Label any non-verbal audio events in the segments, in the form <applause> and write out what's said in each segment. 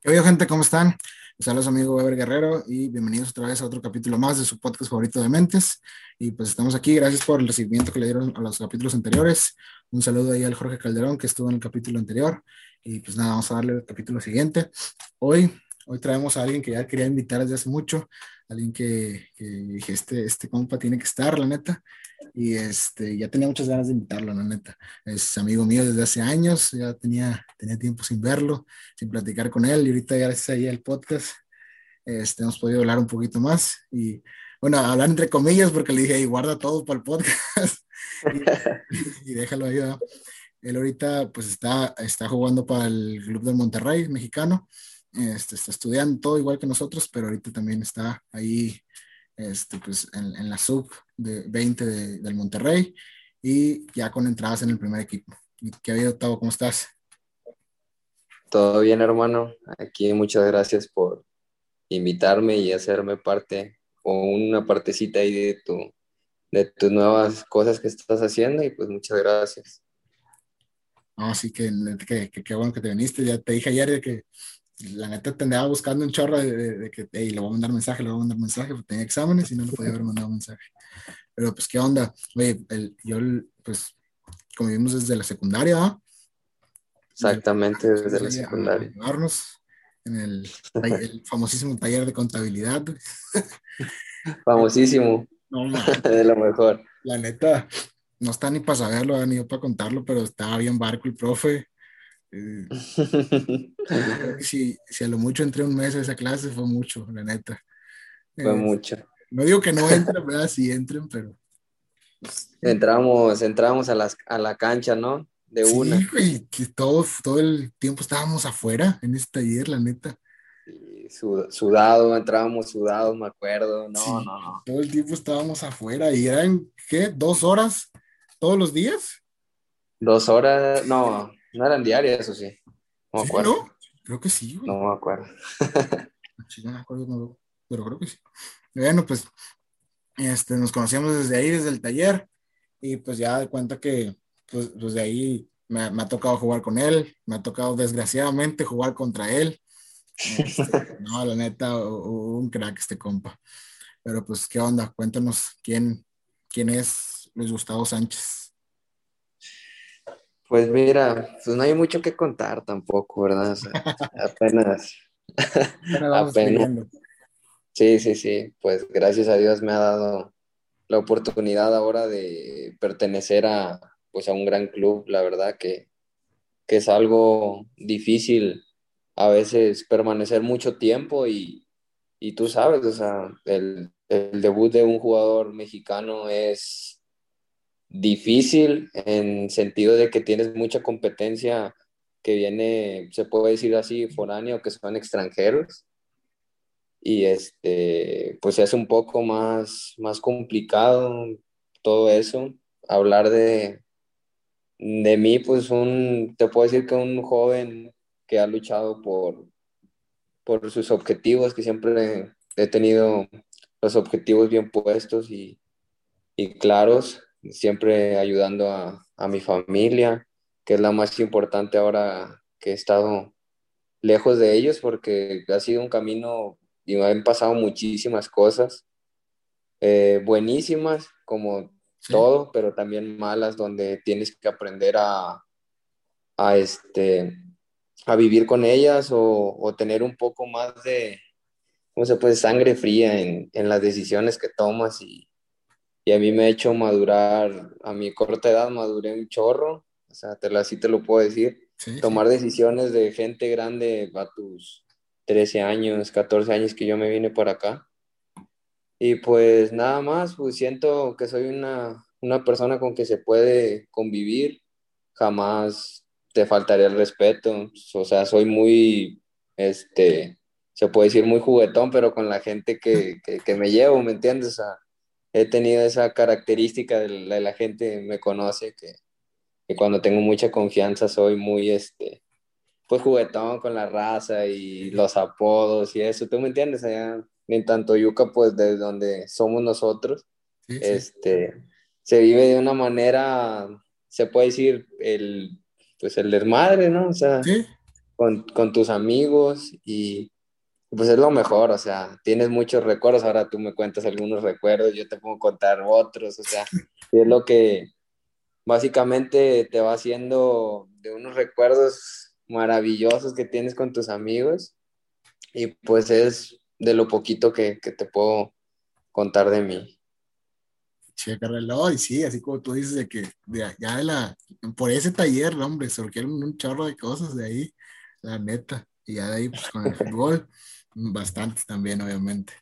¿Qué gente? ¿Cómo están? Les habla su amigo Weber Guerrero y bienvenidos otra vez a otro capítulo más de su podcast favorito de Mentes. Y pues estamos aquí, gracias por el recibimiento que le dieron a los capítulos anteriores. Un saludo ahí al Jorge Calderón que estuvo en el capítulo anterior. Y pues nada, vamos a darle el capítulo siguiente. Hoy, hoy traemos a alguien que ya quería invitar desde hace mucho, alguien que, que este, este compa tiene que estar, la neta y este, ya tenía muchas ganas de invitarlo, la neta. Es amigo mío desde hace años, ya tenía, tenía tiempo sin verlo, sin platicar con él, y ahorita gracias ahí al podcast este, hemos podido hablar un poquito más y, bueno, hablar entre comillas porque le dije, ahí guarda todo para el podcast <laughs> y, déjalo ahí. Él ahorita pues está, está jugando para el Club del Monterrey mexicano, este, está estudiando todo igual que nosotros, pero ahorita también está ahí este, pues, en, en la sub de 20 del Monterrey y ya con entradas en el primer equipo. ¿Qué ha habido, Tavo? ¿Cómo estás? Todo bien, hermano. Aquí muchas gracias por invitarme y hacerme parte o una partecita ahí de tu de tus nuevas cosas que estás haciendo y pues muchas gracias. No, sí que qué bueno que te viniste. Ya te dije ayer que la neta te andaba buscando un chorro de, que hey, le voy a mandar mensaje, le voy a mandar mensaje, porque tenía exámenes y no le podía haber mandado mensaje. Pero pues, ¿qué onda? Oye, el, yo, pues, como vimos desde la secundaria, ¿no? Exactamente, desde la secundaria. en el, el, famosísimo taller de contabilidad. <laughs> Famosísimo. No, <laughs> de lo mejor. La neta, no está ni para saberlo, ni yo para contarlo, pero estaba bien barco el profe. Eh, <laughs> si, si, a lo mucho entré un mes a esa clase, fue mucho, la neta. Fue eh, mucho. No digo que no <laughs> entren, ¿verdad? Sí entren, pero. Entramos, entramos a, las, a la cancha, ¿no? De una. Sí, que todo, todo el tiempo estábamos afuera en este taller, la neta. sudado, entrábamos sudados, me acuerdo. No, no, no. Todo el tiempo estábamos afuera y eran, ¿qué? ¿Dos horas todos los días? Dos horas, no, no eran diarias, eso sí. No me acuerdo. ¿no? Creo que sí, No me acuerdo. sí, no me acuerdo, pero creo que sí. Bueno, pues este, nos conocíamos desde ahí, desde el taller, y pues ya de cuenta que pues, pues de ahí me, ha tocado jugar con él, me ha tocado desgraciadamente jugar contra él. Este, <laughs> no, la neta, un crack este compa. Pero pues, ¿qué onda? Cuéntanos quién, quién es Luis Gustavo Sánchez. Pues mira, pues no hay mucho que contar tampoco, ¿verdad? <laughs> apenas. apenas. Sí, sí, sí. Pues gracias a Dios me ha dado la oportunidad ahora de pertenecer a, pues a un gran club, la verdad que, que es algo difícil a veces permanecer mucho tiempo y, y tú sabes, o sea, el, el debut de un jugador mexicano es difícil en sentido de que tienes mucha competencia que viene, se puede decir así, foráneo, que son extranjeros. Y este, pues es un poco más, más complicado todo eso. Hablar de, de mí, pues un, te puedo decir que un joven que ha luchado por, por sus objetivos, que siempre he tenido los objetivos bien puestos y, y claros, siempre ayudando a, a, mi familia, que es la más importante ahora que he estado lejos de ellos, porque ha sido un camino y me han pasado muchísimas cosas, eh, buenísimas como todo, pero también malas, donde tienes que aprender a, a, este, a vivir con ellas o, o tener un poco más de, ¿cómo se puede? Sangre fría en, en las decisiones que tomas y, y a mí me ha hecho madurar, a mi corta edad maduré un chorro, o sea, te lo, así te lo puedo decir, tomar decisiones de gente grande a tus 13 años, 14 años que yo me vine por acá. Y pues nada más, pues siento que soy una, una persona con que se puede convivir, jamás te faltaría el respeto, o sea, soy muy, este, se puede decir muy juguetón, pero con la gente que, que, que me llevo, ¿me entiendes? O sea, he tenido esa característica de la, la gente me conoce que, que, cuando tengo mucha confianza soy muy este pues juguetón con la raza y los apodos y eso, ¿tú me entiendes? Allá en tanto Yuca pues desde donde somos nosotros este se vive de una manera se puede decir el pues el desmadre, ¿no? O sea, con, con, tus amigos y pues es lo mejor, o sea, tienes muchos recuerdos, ahora tú me cuentas algunos recuerdos, yo te puedo contar otros, o sea, es lo que básicamente te va haciendo de unos recuerdos maravillosos que tienes con tus amigos y pues es de lo poquito que, que te puedo contar de mí. Checa reloj, y sí, así como tú dices, de que de, ya de la, por ese taller, hombre, surgieron un chorro de cosas de ahí, la neta, y ya de ahí, pues con el <laughs> fútbol, bastantes también, obviamente.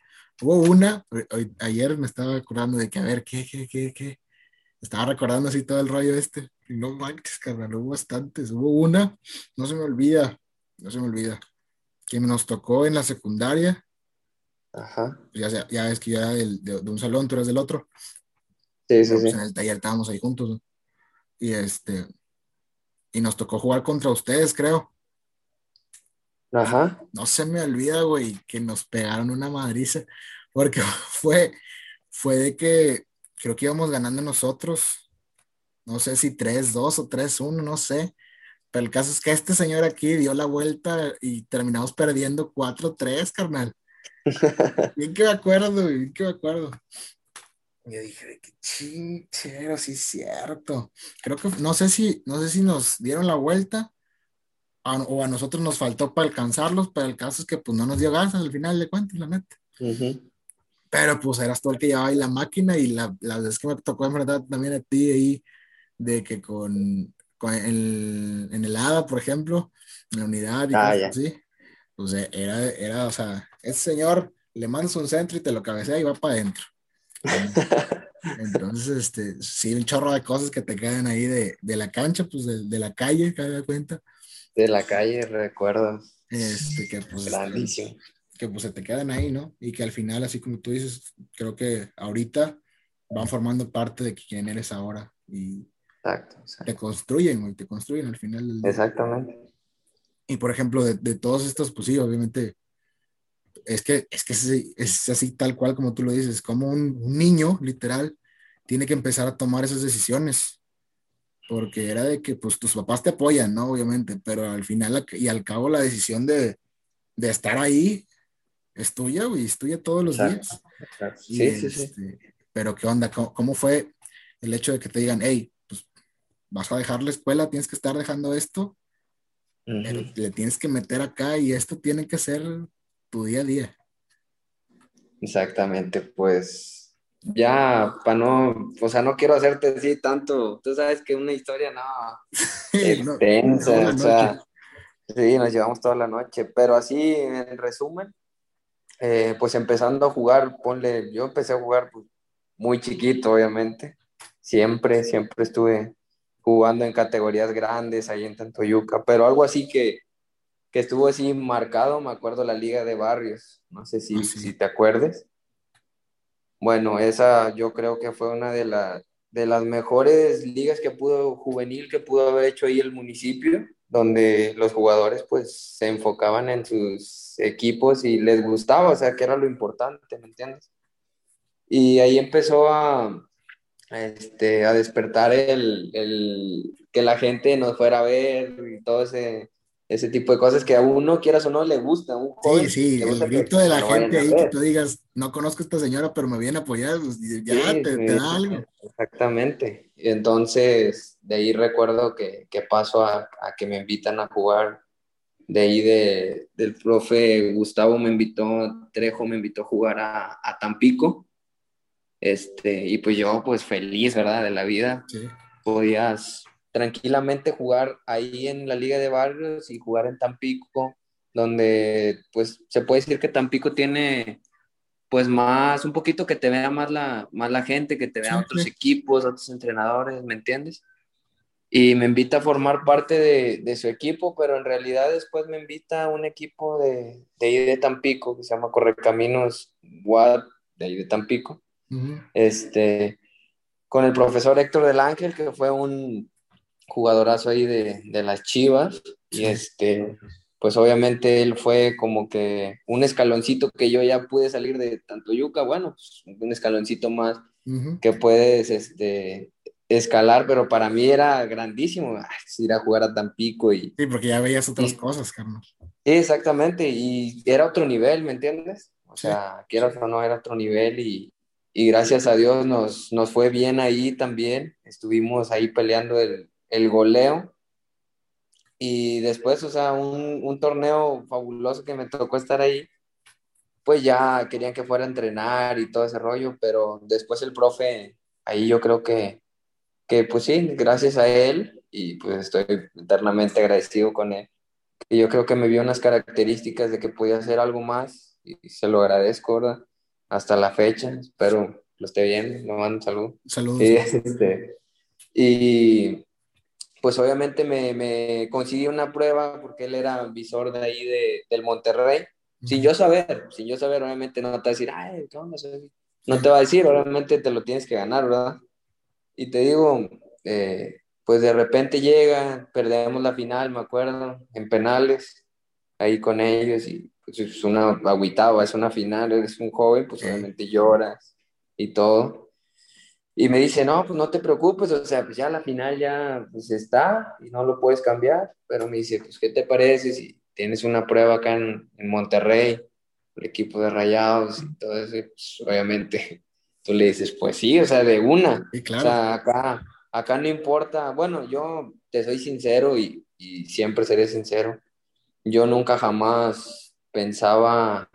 Hubo una, hoy, ayer me estaba acordando de que, a ver, ¿qué, qué, qué, qué? Estaba recordando así todo el rollo este, y no manches, carnal, hubo bastantes. Hubo una, no se me olvida, no se me olvida, que nos tocó en la secundaria, Ajá. Ya, ya ves que ya de, de, un salón, tú eres del otro. Sí, sí, sí. En el taller estábamos ahí juntos. ¿no? Y este, y nos tocó jugar contra ustedes, creo. Ajá. No se me olvida, güey, que nos pegaron una madriza, porque <laughs> fue, fue de que creo que íbamos ganando nosotros, no sé si 3-2 o 3-1, no sé, pero el caso es que este señor aquí dio la vuelta y terminamos perdiendo 4-3, carnal. <laughs> Bien que me acuerdo, bien que me acuerdo. Yo dije, qué chinchero, sí es cierto. Creo que, no sé si, no sé si nos dieron la vuelta o a nosotros nos faltó para alcanzarlos, pero el caso es que pues no nos dio gas al final de cuentas, la neta. Pero pues eras tú el que llevaba ahí la máquina y la, la vez que me tocó enfrentar también a ti ahí, de que con, con el, en el ADA, por ejemplo, en la unidad y ah, cosas así, pues era, era, o sea, ese señor le mandas un centro y te lo cabecea y va para adentro. <laughs> Entonces, este, sí, un chorro de cosas que te quedan ahí de, de la cancha, pues de, de la calle, cada cuenta. De la calle, recuerdo. Este, que pues. Grandísimo. Que pues se te quedan ahí, ¿no? Y que al final, así como tú dices, creo que ahorita van formando parte de quién eres ahora. Y exacto, exacto. te construyen, güey, te construyen al final del día. Exactamente. Y por ejemplo, de, de todos estos, pues sí, obviamente es que es, que es, así tal cual como tú lo dices, como un, niño, literal, tiene que empezar a tomar esas decisiones, porque era de que pues tus papás te apoyan, ¿no? Obviamente, pero al final y al cabo la decisión de, de estar ahí es tuya, güey, es tuya todos los días. Sí, sí, sí. Este, pero ¿qué onda? ¿Cómo, fue el hecho de que te digan, hey, pues vas a dejar la escuela, tienes que estar dejando esto, pero le tienes que meter acá y esto tiene que ser tu día a día. Exactamente, pues ya para no, o sea, no quiero hacerte así tanto, tú sabes que una historia no, extensa, o sea, sí, nos llevamos toda la noche, pero así en resumen, eh, pues empezando a jugar, ponle, yo empecé a jugar pues, muy chiquito, obviamente, siempre, siempre estuve jugando en categorías grandes ahí en Tantoyuca, pero algo así que que estuvo así marcado, me acuerdo la Liga de Barrios, no sé si, ah, si te acuerdes. Bueno, esa yo creo que fue una de, la, de las mejores ligas que pudo, juvenil que pudo haber hecho ahí el municipio, donde los jugadores pues se enfocaban en sus equipos y les gustaba, o sea, que era lo importante, ¿me entiendes? Y ahí empezó a, este, a despertar el, el, que la gente nos fuera a ver y todo ese, ese tipo de cosas que a uno, quieras o no, le gusta. Un sí, sí, el grito de la gente ahí que tú digas, no conozco a esta señora, pero me viene a apoyar, pues, ya te, da algo. Exactamente. Entonces, de ahí recuerdo que, que paso a, a, que me invitan a jugar. De ahí de, del profe Gustavo me invitó, Trejo me invitó a jugar a, a Tampico. Este, y pues yo, pues feliz, ¿verdad? De la vida. Sí. Podías tranquilamente jugar ahí en la Liga de Barrios y jugar en Tampico, donde pues se puede decir que Tampico tiene pues más, un poquito que te vea más la, más la gente, que te vea otros equipos, otros entrenadores, ¿me entiendes? Y me invita a formar parte de, de, su equipo, pero en realidad después me invita a un equipo de, de ahí de Tampico, que se llama Correcaminos WAD, de ahí de Tampico, este, con el profesor Héctor del Ángel, que fue un, jugadorazo ahí de, de las Chivas. Y este, pues obviamente él fue como que un escaloncito que yo ya pude salir de tanto Yuca, bueno, pues, un escaloncito más que puedes este, escalar, pero para mí era grandísimo. Ir a jugar a Tampico y... Sí, porque ya veías otras cosas, Carlos. Sí, exactamente, y era otro nivel, ¿me entiendes? O sea, quieras o no, era otro nivel y, y gracias a Dios nos, nos fue bien ahí también, estuvimos ahí peleando el, el goleo y después, o sea, un, un torneo fabuloso que me tocó estar ahí, pues ya querían que fuera a entrenar y todo ese rollo, pero después el profe, ahí yo creo que que pues sí, gracias a él, y pues estoy eternamente agradecido con él, y yo creo que me vio unas características de que podía hacer algo más, y se lo agradezco, ¿verdad? Hasta la fecha, espero lo esté bien, me mando un saludo. Saludos. Y, este, y pues obviamente me, me consiguió una prueba porque él era visor de ahí de, del Monterrey, sin yo saber, sin yo saber, obviamente no te va a decir, ay, ¿qué onda? No te va a decir, obviamente te lo tienes que ganar, ¿verdad? Y te digo, eh, pues de repente llega, perdemos la final, me acuerdo, en penales, ahí con ellos, y pues es una agüitado, es una final, eres un joven, pues obviamente lloras y todo. Y me dice, no, pues no te preocupes, o sea, pues ya la final ya pues está y no lo puedes cambiar, pero me dice, pues ¿qué te parece si tienes una prueba acá en, en Monterrey, el equipo de Rayados y todo eso? Pues obviamente <laughs> tú le dices, pues sí, o sea, de una. claro. O sea, acá, acá no importa. Bueno, yo te soy sincero y, y siempre seré sincero. Yo nunca jamás pensaba,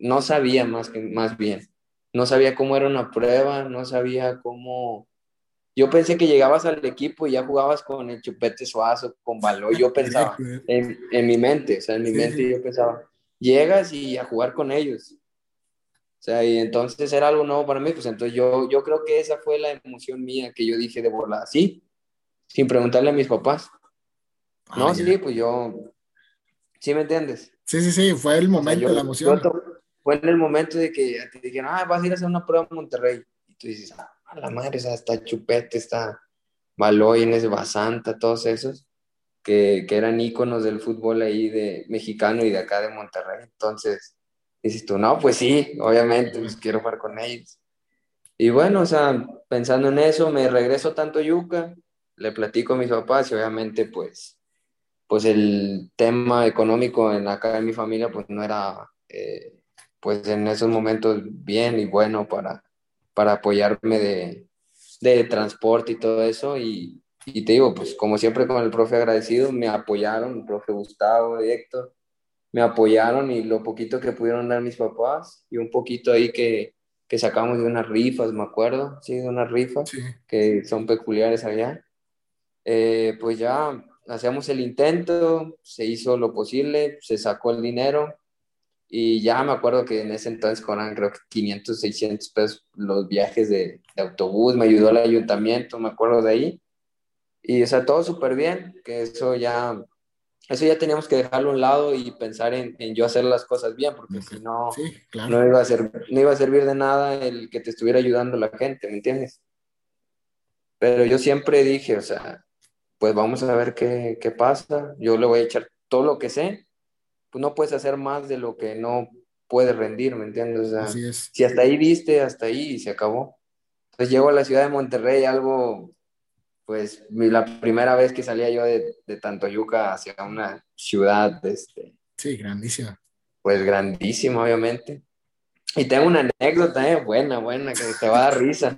no sabía más, que, más bien, no sabía cómo era una prueba, no sabía cómo... Yo pensé que llegabas al equipo y ya jugabas con el chupete suazo, con balón. Yo pensaba, <laughs> en, en, mi mente, o sea, en mi mente yo pensaba, llegas y a jugar con ellos. O sea, y entonces era algo nuevo para mí, pues entonces yo, yo creo que esa fue la emoción mía que yo dije de volada, sí, sin preguntarle a mis papás. no, sí, pues yo, ¿sí me entiendes? Sí, sí, sí, fue el momento, la emoción. Fue en el momento de que te dijeron, ah, vas a ir a hacer una prueba en Monterrey. Y tú dices, ah, a la madre, está Chupete, está Baloynes, Basanta, todos esos, que, que eran íconos del fútbol ahí de mexicano y de acá de Monterrey. Entonces, dices tú, no, pues sí, obviamente, pues quiero jugar con ellos. Y bueno, o sea, pensando en eso, me regreso tanto Yuca, le platico a mis papás y obviamente pues, pues el tema económico en acá en mi familia pues no era eh, pues en esos momentos bien y bueno para, para apoyarme de, de transporte y todo eso y, y, te digo, pues como siempre con el profe agradecido, me apoyaron, el profe Gustavo Héctor, me apoyaron y lo poquito que pudieron dar mis papás y un poquito ahí que, que sacamos de unas rifas, me acuerdo, sí, de unas rifas que son peculiares allá. Eh, pues ya hacemos el intento, se hizo lo posible, se sacó el dinero y ya me acuerdo que en ese entonces cobraban creo que 500, 600 pesos los viajes de, de autobús, me ayudó el ayuntamiento, me acuerdo de ahí. Y o sea, todo súper bien, que eso ya eso ya teníamos que dejarlo a un lado y pensar en, en yo hacer las cosas bien, porque si no, no, iba a ser, no iba a servir de nada el que te estuviera ayudando la gente, ¿me entiendes? Pero yo siempre dije, o sea, pues vamos a ver qué, qué pasa, yo le voy a echar todo lo que sé, pues no puedes hacer más de lo que no puedes rendir, ¿me entiendes? O sea, si hasta ahí viste, hasta ahí y se acabó. Entonces llego a la ciudad de Monterrey, algo pues la primera vez que salía yo de, de Tantoyuca hacia una ciudad, este, sí, grandísima. Pues grandísima, obviamente. Y tengo una anécdota, eh, buena, buena, que te va a dar risa.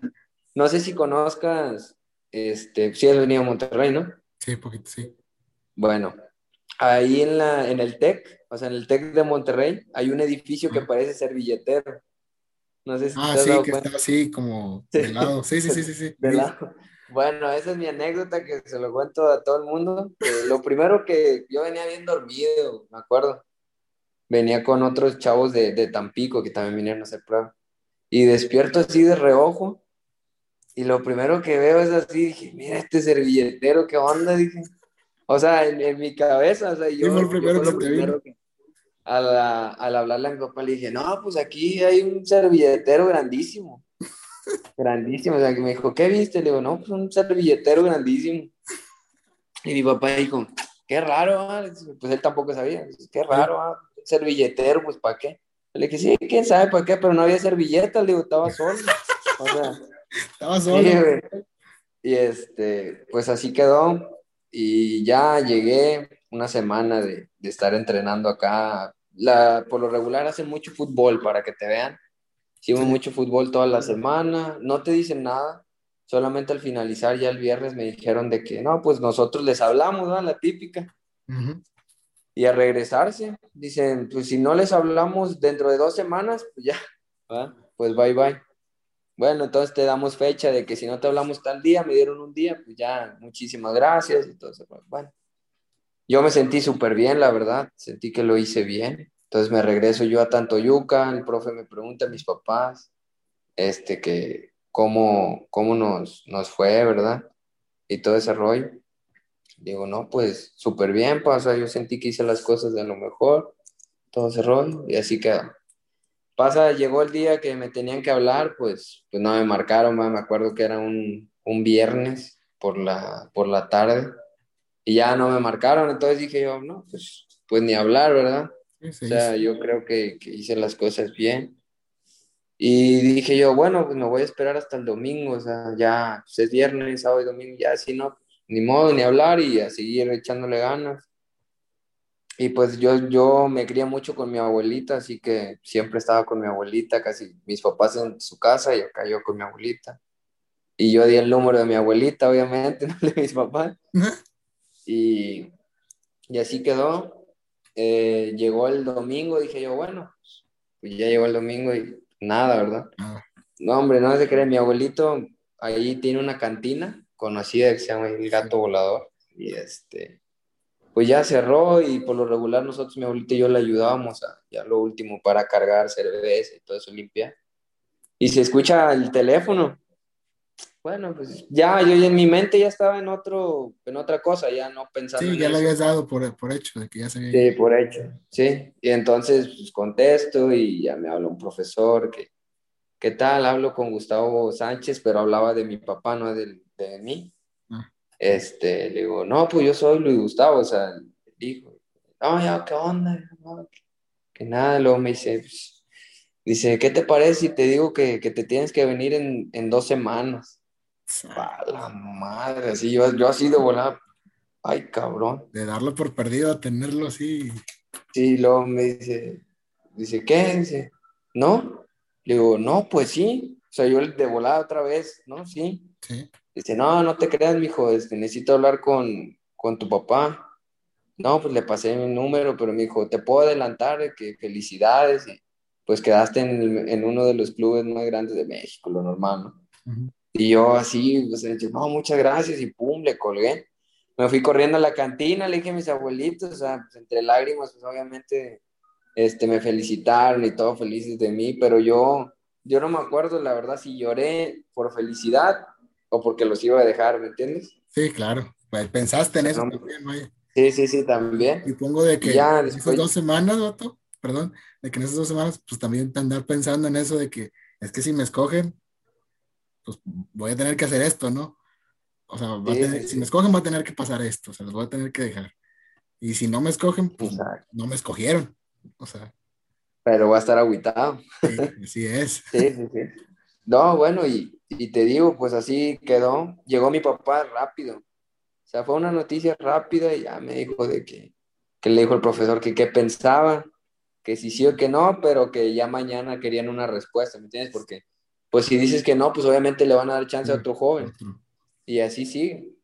No sé si conozcas, este, si has venido a Monterrey, ¿no? Sí, poquito, sí. Bueno, ahí en, la, en el TEC, o sea, en el TEC de Monterrey, hay un edificio que parece ser billetero. No sé si ah, sí, que está así como de lado. Sí, sí, sí, sí. sí. <laughs> De lado. Bueno, esa es mi anécdota que se lo cuento a todo el mundo. lo primero que yo venía bien dormido, me acuerdo. Venía con otros chavos de, de Tampico que también vinieron a hacer prueba. Y despierto así de reojo. Y lo primero que veo es así, dije, mira este servilletero, ¿qué onda? Dije. O sea, en, mi cabeza, o sea, yo... fue primero, que primero que, al, al hablarle a mi papá le dije, no, pues aquí hay un servilletero grandísimo grandísimo. O sea, que me dijo, ¿qué viste? Le digo, no, pues un servilletero grandísimo. Y mi papá dijo, qué raro, ¿ah? pues él tampoco sabía, qué raro, ¿ah? servilletero, pues ¿para qué? Le dije, sí, quién sabe para qué, pero no había servilletas, le digo, estaba solo. O sea, <laughs> estaba solo. Y este, pues así quedó. Y ya llegué una semana de, de estar entrenando acá. La, por lo regular hacen mucho fútbol para que te vean. Hicimos mucho fútbol toda la semana. No te dicen nada. Solamente al finalizar ya el viernes me dijeron de que no, pues nosotros les hablamos, ¿no? La típica. Y a regresarse, dicen, pues si no les hablamos dentro de dos semanas, pues ya, pues bye bye. Bueno, entonces te damos fecha de que si no te hablamos tal día, me dieron un día, pues ya, muchísimas gracias y eso. Bueno, yo me sentí súper bien, la verdad, sentí que lo hice bien. Entonces me regreso yo a Tantoyuca, el profe me pregunta a mis papás, este, que cómo, cómo nos, nos fue, ¿verdad? Y todo ese rollo. Digo, no, pues súper bien, pasa, yo sentí que hice las cosas de lo mejor, todo ese rollo, y así que Pasa, llegó el día que me tenían que hablar, pues, pues no me marcaron, me acuerdo que era un, un viernes por la, por la tarde y ya no me marcaron, entonces dije yo, no, pues, pues ni hablar, ¿verdad? o sea, yo creo que, que, hice las cosas bien. Y dije yo, bueno, pues me voy a esperar hasta el domingo, o sea, ya pues es viernes, sábado y domingo, ya si no, ni modo ni hablar y a seguir echándole ganas. Y pues yo, yo me crié mucho con mi abuelita, así que siempre estaba con mi abuelita, casi mis papás en su casa y acá yo con mi abuelita. Y yo di el número de mi abuelita, obviamente, <laughs> no de mis papás. Y, y así quedó. Eh, llegó el domingo, dije yo, bueno, pues ya llegó el domingo y nada, ¿verdad? No, hombre, no se cree, mi abuelito ahí tiene una cantina conocida que se llama El Gato Volador. Y este, pues ya cerró y por lo regular nosotros, mi abuelita y yo le ayudábamos a ya lo último para cargar cerveza y todo eso limpia. Y se escucha el teléfono. Bueno, pues ya yo en mi mente ya estaba en otro, en otra cosa, ya no pensando. Sí, ya lo habías dado por, por, hecho, de que ya se Sí, por hecho, sí. Y entonces pues, contesto y ya me habla un profesor que, ¿qué tal? Hablo con Gustavo Sánchez, pero hablaba de mi papá, no de, de mí. Este, le digo, no, pues yo soy Luis Gustavo, o sea, dijo, no, ya, ¿qué onda? que, nada, luego me dice, pues, dice, ¿qué te parece si te digo que, que te tienes que venir en, en dos semanas? A la madre, así, yo, yo así de volar, ay, cabrón. De darlo por perdido a tenerlo así. Sí, luego me dice, dice, ¿qué? Dice, ¿no? Le digo, no, pues sí. O sea, yo de volada otra vez, ¿no? Sí. Sí. Dice, no, no te creas, mijo, este, necesito hablar con, con tu papá. No, pues le pasé mi número, pero me dijo, te puedo adelantar, que felicidades. Y pues quedaste en, en, uno de los clubes más grandes de México, lo normal, ¿no? Y yo así, pues, no, muchas gracias, y pum, le colgué. Me fui corriendo a la cantina, le dije a mis abuelitos, o sea, pues, entre lágrimas, pues obviamente este, me felicitaron y todo felices de mí, pero yo, yo no me acuerdo, la verdad, si lloré por felicidad o porque los iba a dejar, ¿me entiendes? Sí, claro. Pues pensaste en eso también, Sí, sí, sí, también. Y pongo de que ya, esas dos semanas, Otto, perdón, de que en esas dos semanas, pues también andar pensando en eso de que es que si me escogen, pues voy a tener que hacer esto, ¿no? O sea, si me escogen, va a tener que pasar esto, o sea, los voy a tener que dejar. Y si no me escogen, pues no me escogieron. O sea. Pero voy a estar aguitado. Sí, así es. sí, sí, sí. No, bueno, y, y te digo, pues así quedó. Llegó mi papá rápido. O sea, fue una noticia rápida y ya me dijo de que, que le dijo el profesor que qué pensaba, que si sí o que no, pero que ya mañana querían una respuesta, ¿me entiendes? Porque, pues si dices que no, pues obviamente le van a dar chance a otro joven. Y así sigue.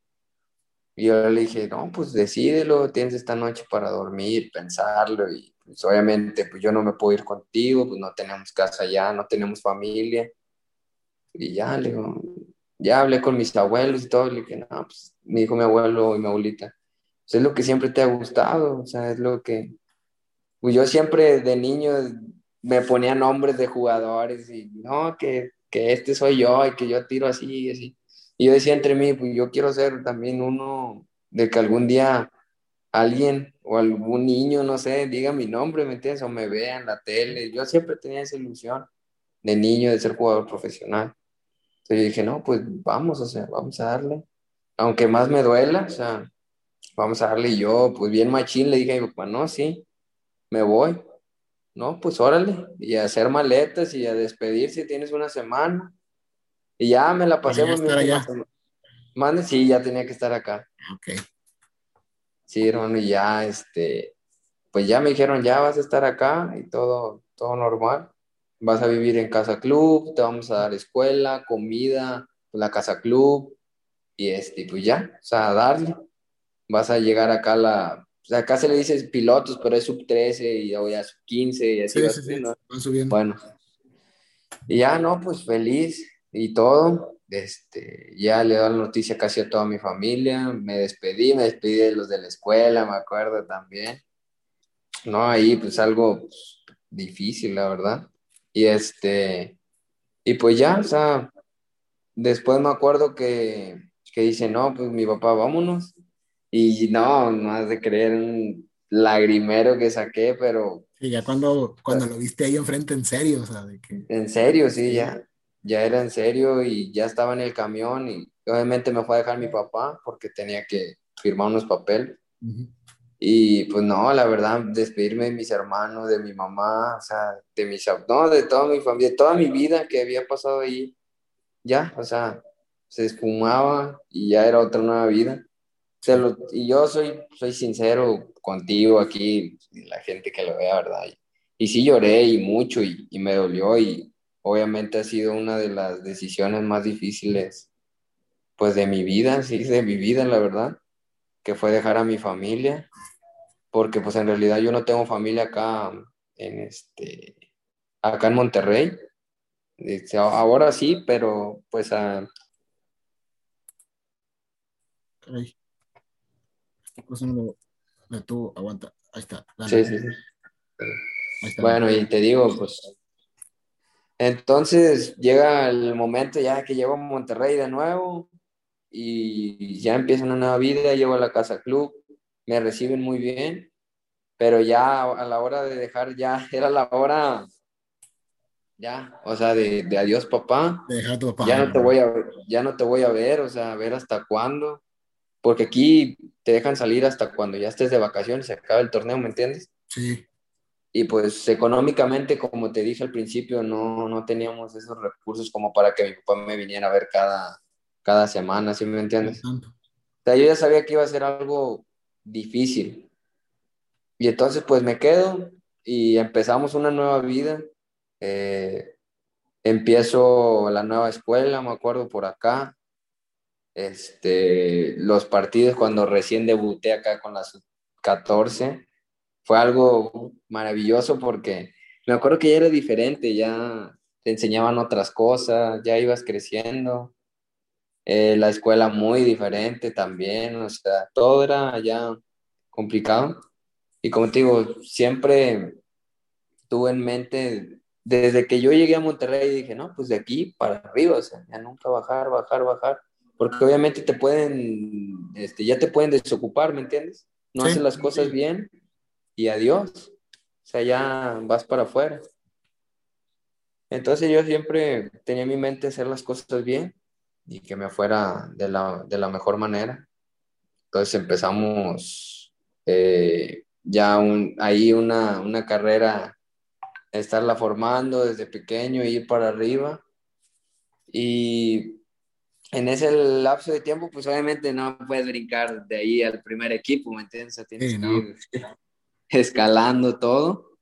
Y yo le dije, no, pues decídelo, tienes esta noche para dormir, pensarlo y pues obviamente pues yo no me puedo ir contigo, pues no tenemos casa ya, no tenemos familia. Y ya, le digo, ya hablé con mis abuelos y todo, le dije, no, pues me dijo mi abuelo y mi abuelita, pues es lo que siempre te ha gustado, o sea, es lo que, pues yo siempre de niño me ponía nombres de jugadores y no, que, que este soy yo y que yo tiro así y así. Y yo decía entre mí, pues yo quiero ser también uno de que algún día alguien o algún niño, no sé, diga mi nombre, ¿me entiendes? O me vea en la tele. Yo siempre tenía esa ilusión de niño de ser jugador profesional. Entonces yo dije, no, pues vamos, o sea, vamos a darle. Aunque más me duela, o sea, vamos a darle. Y yo, pues bien machín, le dije a mi papá, no, sí, me voy. No, pues órale. Y a hacer maletas y a despedirse, tienes una semana. Y ya me la pasé por mi Mande, sí, ya tenía que estar acá. Ok. Sí, hermano, y ya, este, pues ya me dijeron, ya vas a estar acá y todo, todo normal. Vas a vivir en casa club, te vamos a dar escuela, comida, la casa club, y este, pues ya, o sea, darle. Vas a llegar acá a la, o sea, acá se le dice pilotos, pero es sub 13 y ya sub 15 y así sí, subiendo. Bueno, y ya, no, pues feliz y todo. Este, ya le doy la noticia casi a toda mi familia, me despedí, me despedí de los de la escuela, me acuerdo también. No, ahí pues algo pues, difícil, la verdad. Y este, y pues ya, o sea, después me acuerdo que, que dice, no, pues mi papá, vámonos. Y no, no has de creer un lagrimero que saqué, pero... Y ya cuando, cuando lo viste ahí enfrente, en serio, o sea, de que... En serio, sí, ya ya era en serio y ya estaba en el camión y obviamente me fue a dejar mi papá porque tenía que firmar unos papeles. Y pues no, la verdad, despedirme de mis hermanos, de mi mamá, o sea, de mis, no, de toda mi familia, de toda mi vida que había pasado ahí, ya, o sea, se esfumaba y ya era otra nueva vida. y yo soy, soy sincero contigo aquí, la gente que lo vea, ¿verdad? Y, y sí lloré y mucho y, y me dolió y, obviamente ha sido una de las decisiones más difíciles, pues de mi vida, sí, de mi vida, la verdad, que fue dejar a mi familia, porque pues en realidad yo no tengo familia acá en este, acá en Monterrey. Este, ahora sí, pero pues a... Ay. tú, aguanta. Ahí está. Sí, sí, sí. Bueno, y te digo, pues entonces llega el momento ya que llego a Monterrey de nuevo y ya empieza una nueva vida, llego a la casa club, me reciben muy bien, pero ya a la hora de dejar, ya <laughs> era la hora, ya, o sea, de, de adiós papá, ya no te voy a ya no te voy a ver, o sea, a ver hasta cuándo, porque aquí te dejan salir hasta cuando ya estés de vacaciones, se acaba el torneo, ¿me entiendes? Sí. Y pues económicamente, como te dije al principio, no, no teníamos esos recursos como para que mi papá me viniera a ver cada, cada semana, ¿sí me entiendes? O sea, yo ya sabía que iba a ser algo difícil. Y entonces pues me quedo y empezamos una nueva vida. Eh, empiezo la nueva escuela, me acuerdo por acá. Este, los partidos cuando recién debuté acá con las 14 fue algo maravilloso porque me acuerdo que ya era diferente, ya te enseñaban otras cosas, ya ibas creciendo, eh, la escuela muy diferente también, o sea, todo era ya complicado. Y como te digo, siempre tuve en mente, desde que yo llegué a Monterrey, dije, no, pues de aquí para arriba, o sea, ya nunca bajar, bajar, bajar, porque obviamente te pueden, este, ya te pueden desocupar, ¿me entiendes? No haces las cosas bien y adiós. O sea, ya vas para afuera. Entonces yo siempre tenía en mi mente hacer las cosas bien y que me fuera de la, mejor manera. Entonces empezamos eh, ya ahí una, una carrera, estarla formando desde pequeño, ir para arriba. Y en ese lapso de tiempo, pues obviamente no puedes brincar de ahí al primer equipo, ¿me entiendes? tienes escalando todo.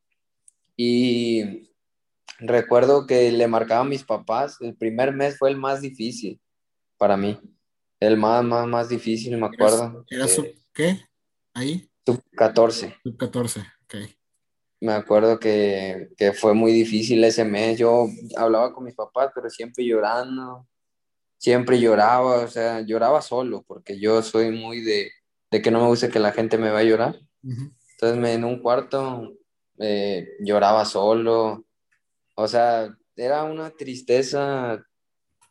Y recuerdo que le marcaba a mis papás, el primer mes fue el más difícil para mí. El más, más, más difícil, me acuerdo. ¿Era sub qué? ¿Ahí? Sub 14. Sub 14, ok. Me acuerdo que, que, fue muy difícil ese mes. Yo hablaba con mis papás, pero siempre llorando. Siempre lloraba, o sea, lloraba solo, porque yo soy muy de, de que no me gusta que la gente me vea a llorar. Entonces me, en un cuarto eh, lloraba solo. O sea, era una tristeza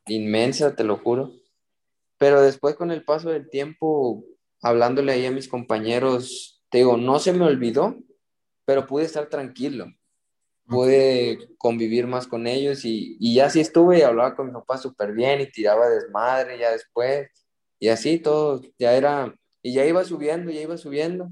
inmensa, te lo juro. Pero después con el paso del tiempo, hablándole ahí a mis compañeros, te digo, no se me olvidó, pero pude estar tranquilo. Pude convivir más con ellos y, y ya sí estuve y hablaba con mi papá súper bien y tiraba desmadre ya después. Y así todo, ya era, y ya iba subiendo, ya iba subiendo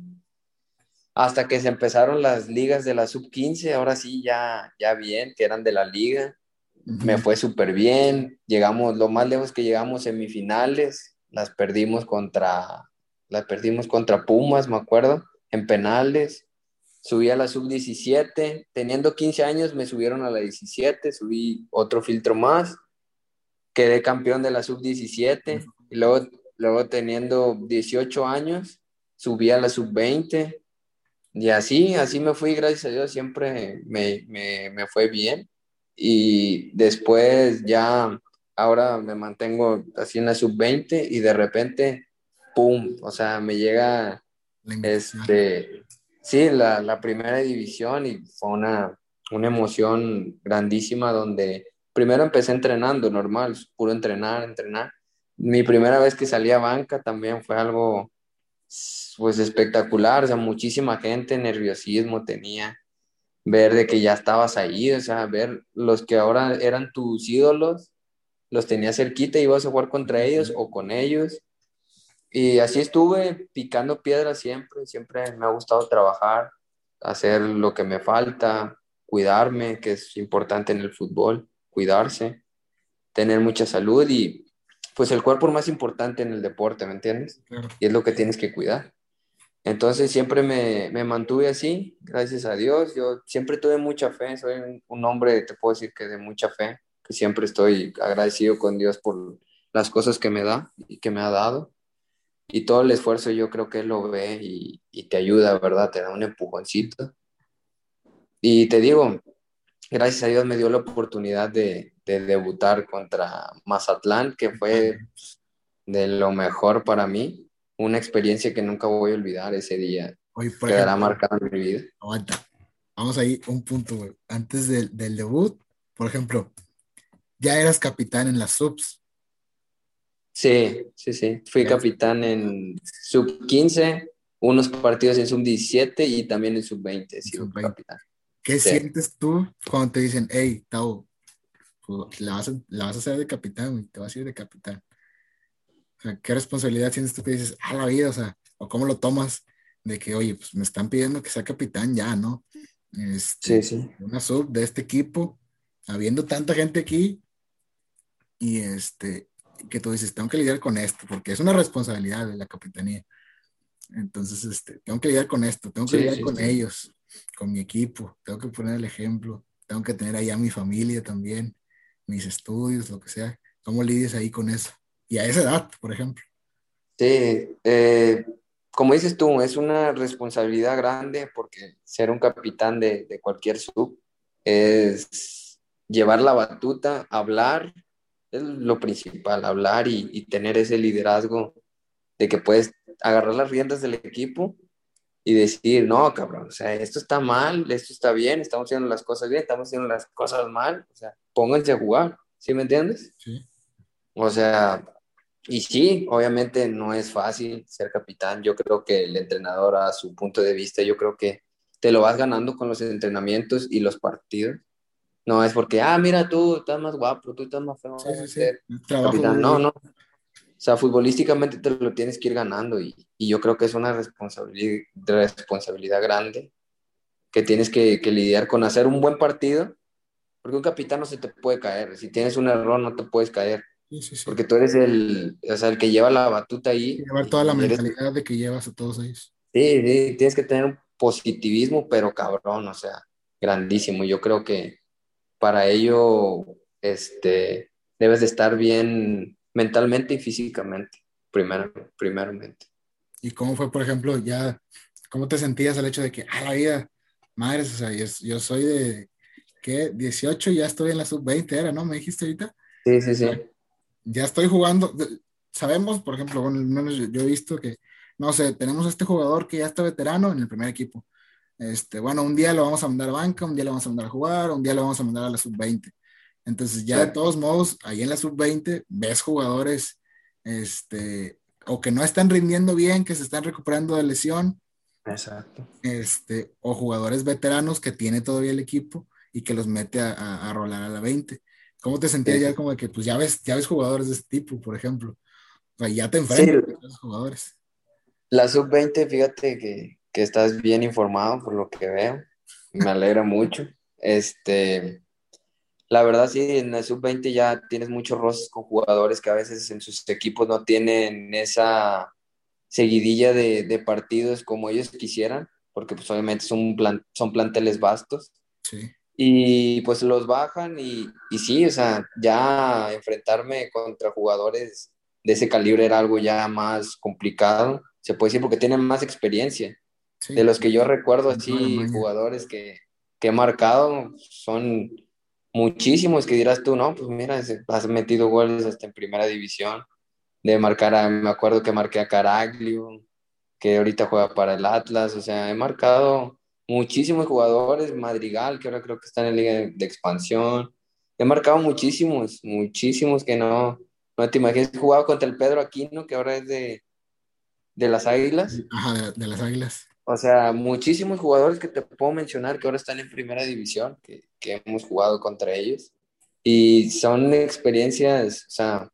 hasta que se empezaron las ligas de la sub 15, ahora sí ya, ya bien, que eran de la liga. Me fue súper bien, llegamos, lo más lejos que llegamos semifinales. Las perdimos contra, las perdimos contra Pumas, me acuerdo, en penales. Subí a la sub-17, teniendo 15 años me subieron a la 17, subí otro filtro más, quedé campeón de la sub-17 y luego, luego teniendo 18 años subí a la sub-20 y así, así me fui, gracias a Dios, siempre me, me, me fue bien. Y después ya, ahora me mantengo así en la sub-20 y de repente, ¡pum! O sea, me llega, este, sí, la, la, primera división y fue una, una emoción grandísima donde primero empecé entrenando, normal, puro entrenar, entrenar. Mi primera vez que salí a banca también fue algo pues espectacular, o sea, muchísima gente, nerviosismo tenía, ver de que ya estabas ahí, o sea, ver los que ahora eran tus ídolos, los tenías cerquita y ibas a jugar contra ellos o con ellos. Y así estuve picando piedras siempre, siempre me ha gustado trabajar, hacer lo que me falta, cuidarme, que es importante en el fútbol, cuidarse, tener mucha salud y pues el cuerpo es más importante en el deporte, ¿me entiendes? Y es lo que tienes que cuidar. Entonces siempre me, me, mantuve así, gracias a Dios. Yo siempre tuve mucha fe, soy un, hombre, te puedo decir que de mucha fe, que siempre estoy agradecido con Dios por las cosas que me da y que me ha dado. Y todo el esfuerzo yo creo que Él lo ve y, y te ayuda, ¿verdad? Te da un empujoncito. Y te digo, gracias a Dios me dio la oportunidad de, de debutar contra Mazatlán, que fue de lo mejor para mí una experiencia que nunca voy a olvidar ese día. Quedará marcada en mi vida. Aguanta. Vamos ahí, un punto, güey. Antes del, del debut, por ejemplo, ya eras capitán en las subs. Sí, sí, sí. Fui capitán en sub 15, unos partidos en sub 17 y también en sub 20. Sub -20. ¿Qué sientes tú cuando te dicen, hey, Tau, pues, la vas, a, la vas a hacer de capitán, te vas a ir de capitán? ¿Qué responsabilidad tienes tú que dices, a la vida, o sea, o cómo lo tomas de que, oye, pues me están pidiendo que sea capitán ya, ¿no? Este, sí, sí. Una sub de este equipo, habiendo tanta gente aquí, y este, que tú dices, tengo que lidiar con esto, porque es una responsabilidad de la capitanía. Entonces, este, tengo que lidiar con esto, tengo que lidiar con ellos, con mi equipo, tengo que poner el ejemplo, tengo que tener allá mi familia también, mis estudios, lo que sea. ¿Cómo lidias ahí con eso? Y a esa edad, por ejemplo. Sí, eh, como dices tú, es una responsabilidad grande porque ser un capitán de, de cualquier sub es llevar la batuta, hablar, es lo principal, hablar y, y, tener ese liderazgo de que puedes agarrar las riendas del equipo y decir, no, cabrón, o sea, esto está mal, esto está bien, estamos haciendo las cosas bien, estamos haciendo las cosas mal, o sea, pónganse a jugar, ¿sí me entiendes? Sí. O sea, y sí, obviamente no es fácil ser capitán. Yo creo que el entrenador a su punto de vista, yo creo que te lo vas ganando con los entrenamientos y los partidos. No es porque, ah, mira, tú estás más guapo, tú estás más feo. Sí, sí, sí. No, no. O sea, futbolísticamente te lo tienes que ir ganando y, y yo creo que es una responsabilidad, responsabilidad grande que tienes que, que lidiar con hacer un buen partido, porque un capitán no se te puede caer. Si tienes un error, no te puedes caer porque tú eres el, o sea, el que lleva la batuta ahí. Llevar toda la mentalidad de que llevas a todos ellos. Sí, sí, tienes que tener un positivismo, pero cabrón, o sea, grandísimo. Yo creo que para ello, este, debes de estar bien mentalmente y físicamente, primero, primeramente. ¿Y cómo fue, por ejemplo, ya, cómo te sentías al hecho de que, a la vida, madres, o sea, yo, yo soy de, ¿qué? 18 ya estoy en la sub-20, era, ¿no? Me dijiste ahorita. Sí, sí, sí ya estoy jugando, sabemos, por ejemplo, bueno, yo he visto que, no sé, tenemos este jugador que ya está veterano en el primer equipo. Este, bueno, un día lo vamos a mandar a banca, un día lo vamos a mandar a jugar, un día lo vamos a mandar a la sub-20. Entonces, ya de todos modos, ahí en la sub-20 ves jugadores este, o que no están rindiendo bien, que se están recuperando de lesión. Exacto. Este, o jugadores veteranos que tiene todavía el equipo y que los mete a, a, a rolar a la 20. ¿Cómo te sentías ya como que, pues ya ves, ya ves jugadores de este tipo, por ejemplo? O sea, ya te enfrentas a los jugadores. La sub-20, fíjate que, que, estás bien informado por lo que veo. Me alegra mucho. Este, la verdad sí, en el sub-20 ya tienes muchos roces con jugadores que a veces en sus equipos no tienen esa seguidilla de, partidos como ellos quisieran, porque pues obviamente son, son planteles vastos. Y pues los bajan y, y sí, o sea, ya enfrentarme contra jugadores de ese calibre era algo ya más complicado, se puede decir, porque tienen más experiencia. De los que yo recuerdo así, jugadores que, que he marcado, son muchísimos que dirás tú, no, pues mira, has metido goles hasta en primera división, de marcar a, me acuerdo que marqué a Caraglio, que ahorita juega para el Atlas, o sea, he marcado muchísimos jugadores, Madrigal, que ahora creo que está en la liga de, expansión, he marcado muchísimos, muchísimos que no, no te imaginas, he jugado contra el Pedro Aquino, que ahora es de, de las Águilas. Ajá, de las Águilas. O sea, muchísimos jugadores que te puedo mencionar que ahora están en primera división, que, que hemos jugado contra ellos. Y son experiencias, o sea,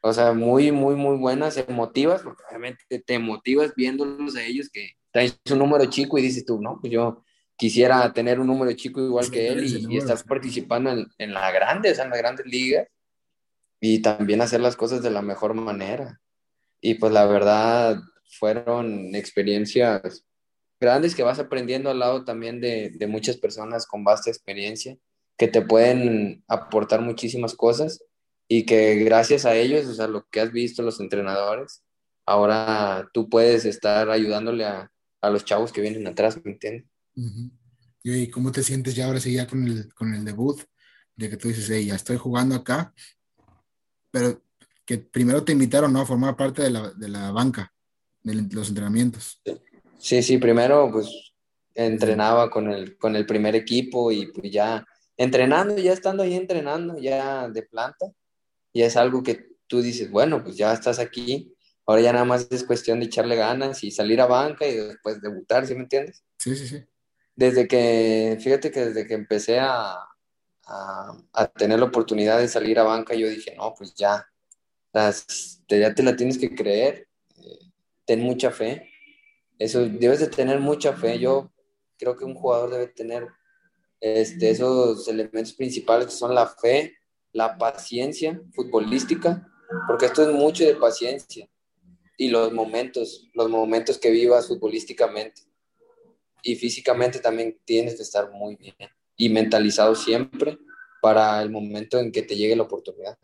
o sea, muy, muy, muy buenas, emotivas, porque obviamente te emotivas viéndolos a ellos que traen su número chico y dices tú, no, pues yo quisiera tener un número chico igual que él y, y estar participando en, en, la grande, o sea, en las grandes ligas y también hacer las cosas de la mejor manera. Y pues la verdad, fueron experiencias grandes que vas aprendiendo al lado también de, de muchas personas con vasta experiencia que te pueden aportar muchísimas cosas y que gracias a ellos, o sea, lo que has visto los entrenadores, ahora tú puedes estar ayudándole a, a los chavos que vienen atrás, ¿me entiendes? ¿Y cómo te sientes ya ahora sí ya con el, con el debut? De que tú dices, hey, ya estoy jugando acá, pero que primero te invitaron ¿no? a formar parte de la, de la banca los entrenamientos. Sí, sí, primero pues entrenaba con el, con el primer equipo y pues ya entrenando, ya estando ahí entrenando, ya de planta, y es algo que tú dices, bueno, pues ya estás aquí, ahora ya nada más es cuestión de echarle ganas y salir a banca y después debutar, ¿sí me entiendes? Sí, sí, sí. Desde que, fíjate que desde que empecé a, a, a tener la oportunidad de salir a banca, yo dije, no, pues ya, ya te la tienes que creer ten mucha fe. Eso, debes de tener mucha fe. Yo creo que un jugador debe tener este, esos elementos principales que son la fe, la paciencia futbolística, porque esto es mucho de paciencia y los momentos, los momentos que vivas futbolísticamente y físicamente también tienes que estar muy bien y mentalizado siempre para el momento en que te llegue la oportunidad.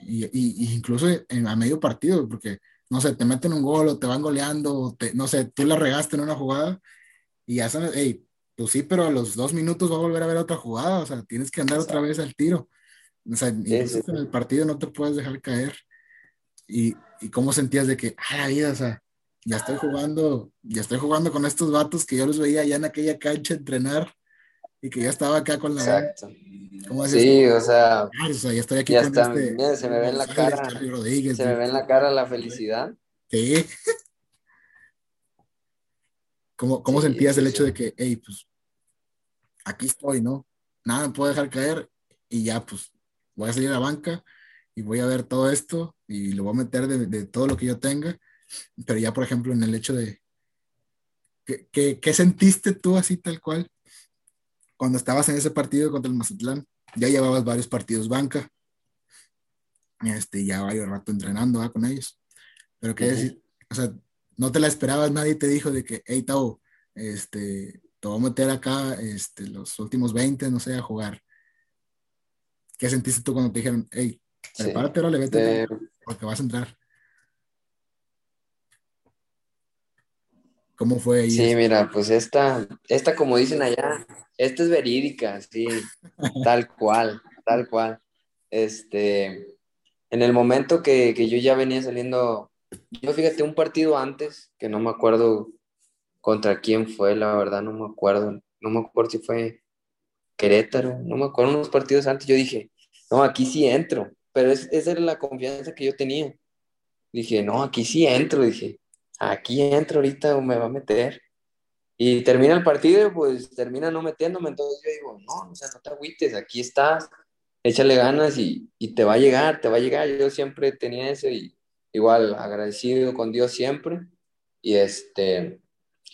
Y, y, incluso en, a medio partido, porque no sé, te meten un gol o te van goleando, no sé, tú la regaste en una jugada y ya sabes, hey, pues sí, pero a los dos minutos va a volver a ver otra jugada, o sea, tienes que andar otra vez al tiro. O sea, en el partido no te puedes dejar caer. Y, y cómo sentías de que, ah, la vida, o sea, ya estoy jugando, ya estoy jugando con estos vatos que yo los veía allá en aquella cancha entrenar y que ya estaba acá con la. Exacto. sí, o sea, ah, o sea, ya estoy aquí con este, se me ve en la cara. se me ve en la cara la felicidad. Sí. <laughs> ¿Cómo, cómo sentías el hecho de que, hey, pues, aquí estoy, ¿no? Nada me puedo dejar caer y ya, pues, voy a salir a la banca y voy a ver todo esto y lo voy a meter de, de todo lo que yo tenga. Pero ya, por ejemplo, en el hecho de, ¿qué, qué, qué sentiste tú así tal cual? cuando estabas en ese partido contra el Mazatlán, ya llevabas varios partidos banca, este, ya varios rato entrenando con ellos. Pero qué decir, o sea, no te la esperabas, nadie te dijo de que, hey, Tau, este, te voy a meter acá este, los últimos 20, no sé, a jugar. ¿Qué sentiste tú cuando te dijeron, hey, prepárate, sí. le vete, porque vas a entrar? ¿Cómo fue ahí? Sí, mira, pues esta, esta como dicen allá, esta es verídica, sí, tal cual, tal cual. Este, en el momento que, que, yo ya venía saliendo, yo fíjate, un partido antes, que no me acuerdo contra quién fue, la verdad, no me acuerdo, no me acuerdo si fue Querétaro, no me acuerdo, unos partidos antes, yo dije, no, aquí sí entro, pero es, esa era la confianza que yo tenía. Dije, no, aquí sí entro, dije, aquí entro ahorita o me va a meter. Y termina el partido, pues termina no metiéndome, entonces yo digo, no, o sea, no te agüites, aquí estás, échale ganas y, y, te va a llegar, te va a llegar. Yo siempre tenía eso y igual agradecido con Dios siempre y este,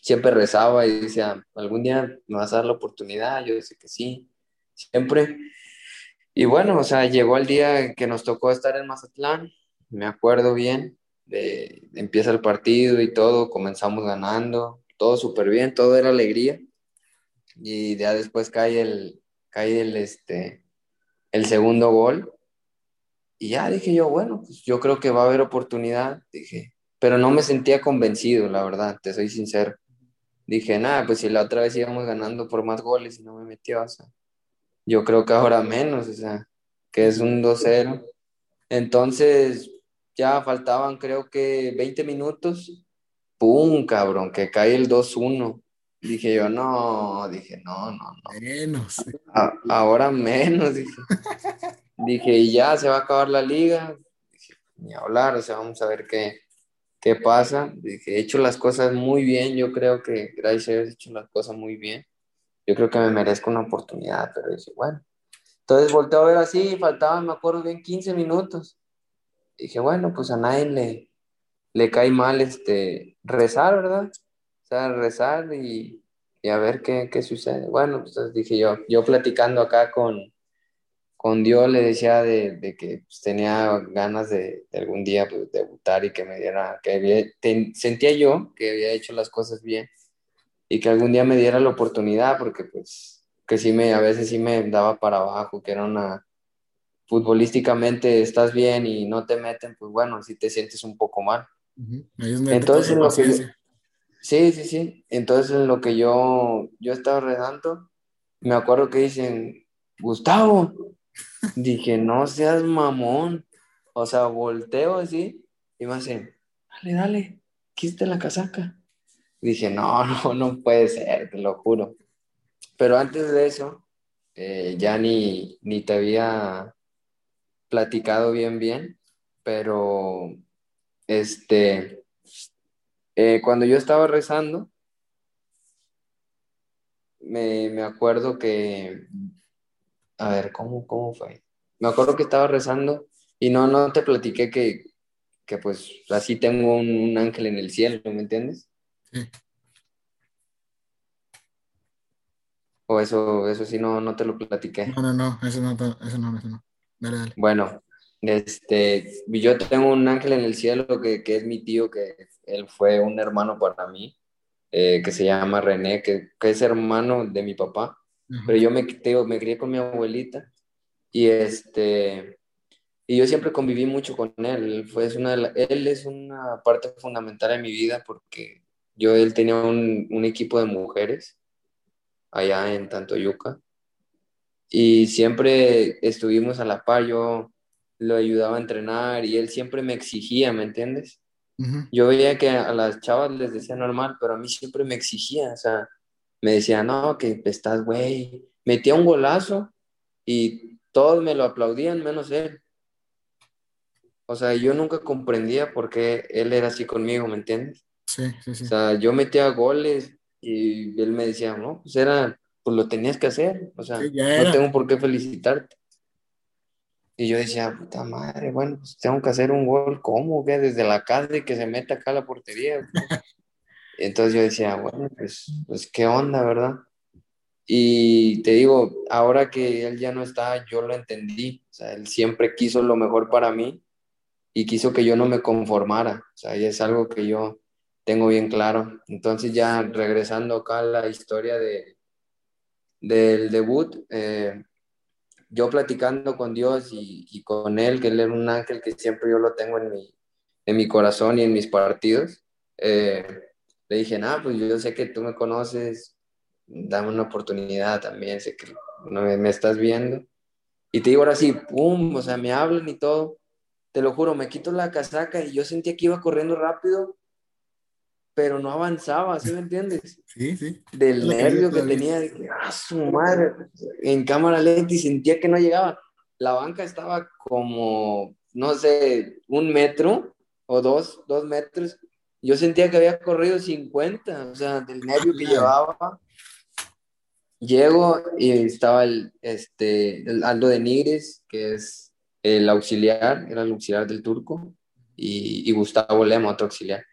siempre rezaba y decía, algún día me vas a dar la oportunidad, yo decía que sí, siempre. Y bueno, o sea, llegó el día que nos tocó estar en Mazatlán, me acuerdo bien, empieza el partido y todo, comenzamos ganando, todo súper bien, todo era alegría. Y ya después cae el, cae el, este, el segundo gol. Y ya dije yo, bueno, pues yo creo que va a haber oportunidad, dije, pero no me sentía convencido, la verdad, te soy sincero. Dije, nada, pues si la otra vez íbamos ganando por más goles y no me metió, o sea, yo creo que ahora menos, o sea, que es un 2-0. Entonces, ya faltaban creo que 20 minutos, ¡pum, cabrón! Que cae el 2-1. Dije yo, no, dije, no, no, no. Menos. ahora menos, dije. dije, ya se va a acabar la liga. Dije, ni hablar, o sea, vamos a ver qué, qué pasa. Dije, he hecho las cosas muy bien, yo creo que gracias he hecho las cosas muy bien. Yo creo que me merezco una oportunidad, pero dije, bueno. Entonces volteo a ver así, faltaban, me acuerdo bien, 15 minutos. Dije, bueno, pues a nadie le, le cae mal este, rezar, ¿verdad? rezar y, a ver qué, qué, sucede. Bueno, pues dije yo, yo platicando acá con, con Dios le decía de, que pues, tenía ganas de, algún día pues, debutar y que me diera, que sentía yo que había hecho las cosas bien y que algún día me diera la oportunidad porque pues que sí me, a veces sí me daba para abajo, que era una, futbolísticamente estás bien y no te meten, pues bueno, si te sientes un poco mal. Entonces, lo que, Sí, sí, sí. Entonces, en lo que yo, yo estaba redando, me acuerdo que dicen, Gustavo. Dije, no seas mamón. O sea, volteo así y me hacen, dale, dale, quítate la casaca. Dije, no, <laughs> no, no puede ser, te lo juro. Pero antes de eso, eh, ya ni, ni te había platicado bien, bien, pero este, eh, cuando yo estaba rezando, me, acuerdo que, a ver, ¿cómo, ¿cómo fue? Me acuerdo que estaba rezando y no, no te platiqué que, que pues así tengo un, ángel en el cielo, ¿me entiendes? O eso, eso sí no, no te lo platiqué. No, no, no, eso no, eso no, eso no. Dale, dale. Bueno, este, yo tengo un ángel en el cielo que, que es mi tío, que él fue un hermano para mí, eh, que se llama René, que, que, es hermano de mi papá, pero yo me, me crié con mi abuelita y este, y yo siempre conviví mucho con él, fue, es una, él es una parte fundamental de mi vida porque yo, él tenía un, un equipo de mujeres allá en Tantoyuca y siempre estuvimos a la par, yo lo ayudaba a entrenar y él siempre me exigía, ¿me entiendes? Yo veía que a las chavas les decía normal, pero a mí siempre me exigía, o sea, me decía, no, que estás, güey, metía un golazo y todos me lo aplaudían, menos él. O sea, yo nunca comprendía por qué él era así conmigo, ¿me entiendes? Sí, sí, sí. O sea, yo metía goles y él me decía, no, pues era, pues lo tenías que hacer, o sea, no tengo por qué felicitarte. Y yo decía, puta madre, bueno, pues tengo que hacer un gol, ¿cómo? ¿Qué? Desde la casa y que se meta acá a la portería. <laughs> Entonces yo decía, bueno, pues, pues qué onda, ¿verdad? Y te digo, ahora que él ya no está, yo lo entendí. O sea, él siempre quiso lo mejor para mí y quiso que yo no me conformara. O sea, y es algo que yo tengo bien claro. Entonces ya regresando acá a la historia de, del debut, eh, yo platicando con Dios y, con Él, que Él era un ángel que siempre yo lo tengo en mi, en mi corazón y en mis partidos, eh, le dije, nada, pues yo sé que tú me conoces, dame una oportunidad también, sé que me, me estás viendo. Y te digo ahora sí, pum, o sea, me hablan y todo. Te lo juro, me quito la casaca y yo sentía que iba corriendo rápido pero no avanzaba, ¿sí me entiendes? Sí, sí. Del nervio que, tenía, que, ah, su madre, en cámara lenta y sentía que no llegaba. La banca estaba como, no sé, un metro o dos, dos metros. Yo sentía que había corrido 50, o sea, del nervio que llevaba. Llego y estaba el, este, el Aldo de Nigres, que es el auxiliar, era el auxiliar del turco, y, y Gustavo Lema, otro auxiliar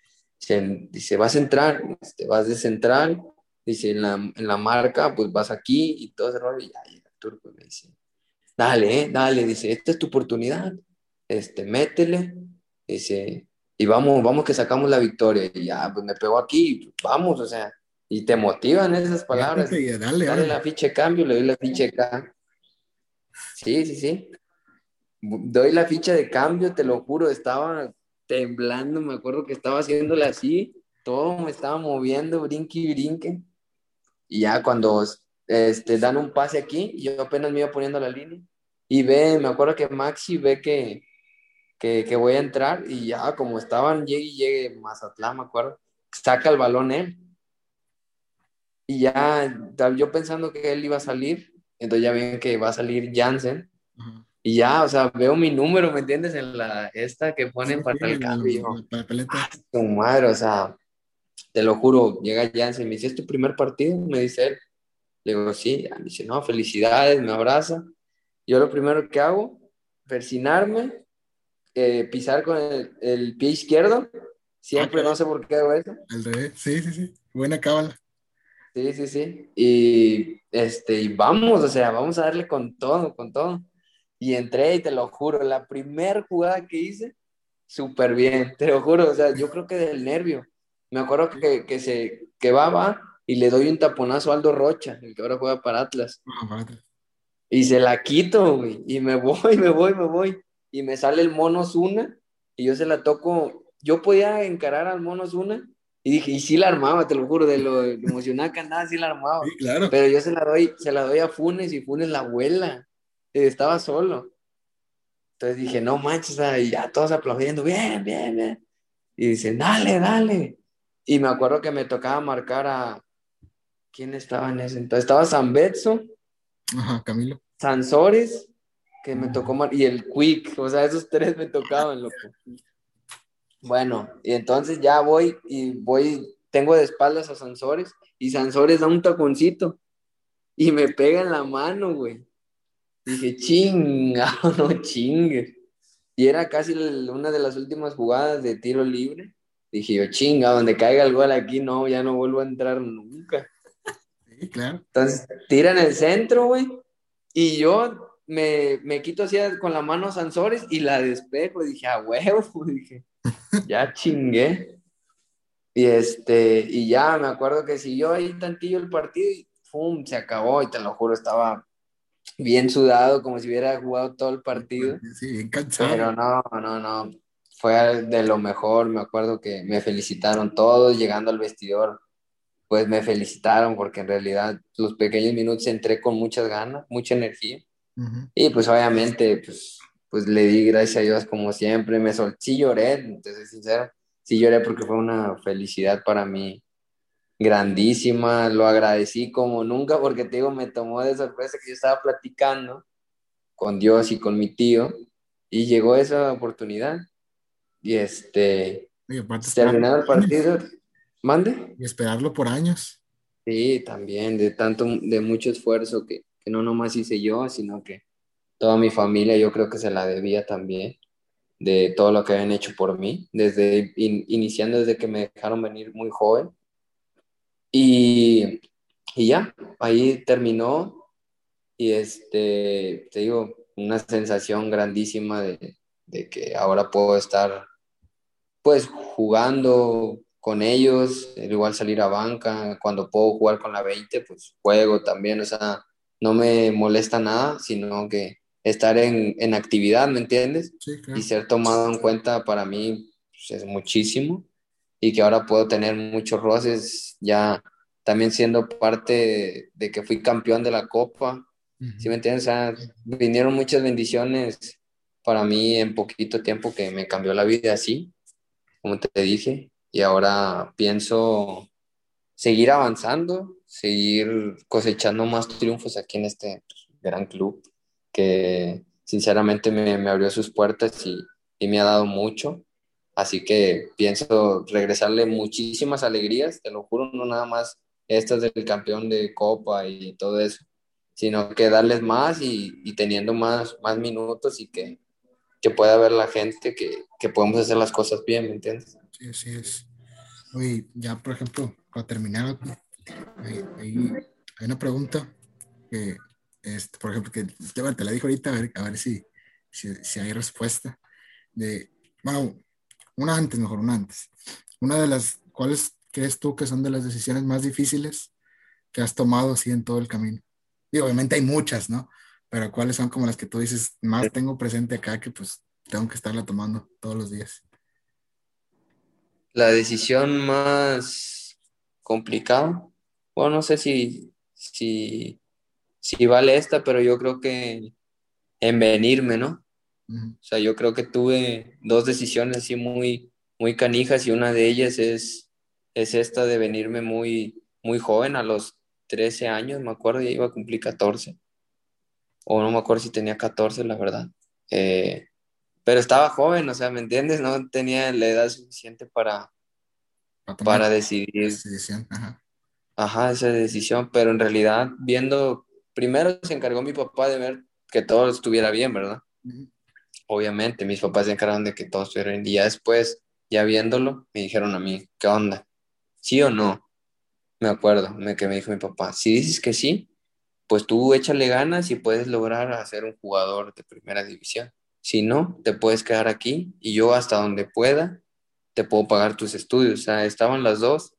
dice, vas a entrar, este, vas de central, dice, en la, en la, marca, pues vas aquí y todo ese rollo, y ahí el turco me dice, dale, eh, dale, dice, esta es tu oportunidad, este, métele, dice, y vamos, vamos que sacamos la victoria. Y ya, pues me pegó aquí, vamos, o sea, y te motivan esas palabras. dale, dale, la ficha de cambio, le doy la ficha de cambio. Sí, sí, sí. Doy la ficha de cambio, te lo juro, estaba temblando, me acuerdo que estaba haciéndole así, todo me estaba moviendo, brinque y brinque. Y ya cuando este, dan un pase aquí, yo apenas me iba poniendo la línea. Y ve, me acuerdo que Maxi ve que, que, voy a entrar y ya como estaban, llegue y llegue Mazatlán, me acuerdo, saca el balón él. Y ya yo pensando que él iba a salir, entonces ya ven que va a salir Jansen. Y ya, o sea, veo mi número, ¿me entiendes? En la esta que ponen para el cambio. Ah, tu madre, o sea, te lo juro, llega Jansen, me dice, ¿es tu primer partido? Me dice él. Le digo, sí, me dice, no, felicidades, me abraza. Yo lo primero que hago, persinarme, eh, pisar con el, pie izquierdo. Siempre, no sé por qué hago eso. El revés, sí, sí, sí. Buena cábala. Sí, sí, sí. Y, este, y vamos, o sea, vamos a darle con todo, con todo. Y entré y te lo juro, la primera jugada que hice, súper bien, te lo juro, o sea, yo creo que del nervio. Me acuerdo que, que se, que va, va, y le doy un taponazo a Aldo Rocha, el que ahora juega para Atlas. Y se la quito, güey, y me voy, <laughs> me voy, me voy y me sale el mono una y yo se la toco. Yo podía encarar al mono una y dije, y sí la armaba, te lo juro, de lo emocionada que andaba, sí la armaba. claro. Pero yo se la doy, se la doy a Funes y Funes la abuela. Estaba solo. Entonces dije, no manches, y ya todos aplaudiendo, bien, bien, bien. Y dicen, dale, dale. Y me acuerdo que me tocaba marcar a. ¿Quién estaba en ese entonces? Estaba San Betso. Ajá, Camilo. Sansores que me tocó y el Quick, o sea, esos tres me tocaban, loco. Bueno, y entonces ya voy y voy, tengo de espaldas a Sansores y Sansores da un taconcito y me pega en la mano, güey. Dije, chinga, <laughs> no chingue. Y era casi una de las últimas jugadas de tiro libre. Dije yo, chinga, donde caiga el gol aquí, no, ya no vuelvo a entrar nunca. Sí, claro. Entonces, tiran el centro, güey. Y yo me, me quito así con la mano Sansores y la despejo. Dije, a huevo, <laughs> dije, ya chingué. Y este, y ya me acuerdo que siguió ahí tantillo el partido y ¡pum! se acabó. Y te lo juro, estaba bien sudado, como si hubiera jugado todo el partido. Sí, bien cansado. Pero no, no, no. Fue de lo mejor. Me acuerdo que me felicitaron todos llegando al vestidor. Pues me felicitaron porque en realidad los pequeños minutos entré con muchas ganas, mucha energía. Y pues obviamente, pues, pues le di gracias a Dios como siempre, me solté, sí lloré, entonces sincero, sí lloré porque fue una felicidad para mí grandísima, lo agradecí como nunca porque te digo, me tomó de sorpresa que yo estaba platicando con Dios y con mi tío y llegó esa oportunidad y este, terminado el partido, mande. Y esperarlo por años. Sí, también, de tanto, de mucho esfuerzo que, que no nomás hice yo, sino que toda mi familia yo creo que se la debía también de todo lo que habían hecho por mí, desde iniciando desde que me dejaron venir muy joven. Y, y ya, ahí terminó. Y este, te digo, una sensación grandísima de, de que ahora puedo estar pues jugando con ellos, igual salir a banca, cuando puedo jugar con la 20, pues juego también, o sea, no me molesta nada, sino que estar en, en actividad, ¿me entiendes? Y ser tomado en cuenta para mí pues, es muchísimo y que ahora puedo tener muchos roces ya también siendo parte de, que fui campeón de la Copa, ¿sí me entiendes? O sea, vinieron muchas bendiciones para mí en poquito tiempo que me cambió la vida así, como te dije, y ahora pienso seguir avanzando, seguir cosechando más triunfos aquí en este gran club que sinceramente me, me abrió sus puertas y, y, me ha dado mucho. Así que pienso regresarle muchísimas alegrías, te lo juro, no nada más estas del campeón de Copa y todo eso, sino que darles más y, y teniendo más, más minutos y que, que pueda ver la gente que, que podemos hacer las cosas bien, ¿me entiendes? Sí, así es. Oye, ya por ejemplo, para terminar, hay, hay, una pregunta que este, por ejemplo, que te la dijo ahorita, a ver, a ver si, si, hay respuesta. De, bueno, una antes, mejor, una antes. Una de las, ¿cuáles crees tú que son de las decisiones más difíciles que has tomado así en todo el camino? Y obviamente hay muchas, ¿no? Pero ¿cuáles son como las que tú dices, más tengo presente acá que pues tengo que estarla tomando todos los días? La decisión más complicada, bueno, no sé si, si, si vale esta, pero yo creo que en venirme, ¿no? O sea, yo creo que tuve dos decisiones así muy, muy canijas y una de ellas es, es esta de venirme muy, muy joven, a los 13 años, me acuerdo, ya iba a cumplir 14. O no me acuerdo si tenía 14, la verdad. Eh, pero estaba joven, o sea, ¿me entiendes? No tenía la edad suficiente para, para decidir. Ajá. ajá, esa decisión, pero en realidad viendo, primero se encargó mi papá de ver que todo estuviera bien, ¿verdad? Obviamente mis papás se encargaron de que todo estuviera bien. Y ya después, ya viéndolo, me dijeron a mí, ¿qué onda? ¿Sí o no? Me acuerdo me, que me dijo mi papá, si dices que sí, pues tú échale ganas y puedes lograr hacer un jugador de primera división. Si no, te puedes quedar aquí y yo hasta donde pueda te puedo pagar tus estudios. O sea, estaban las dos.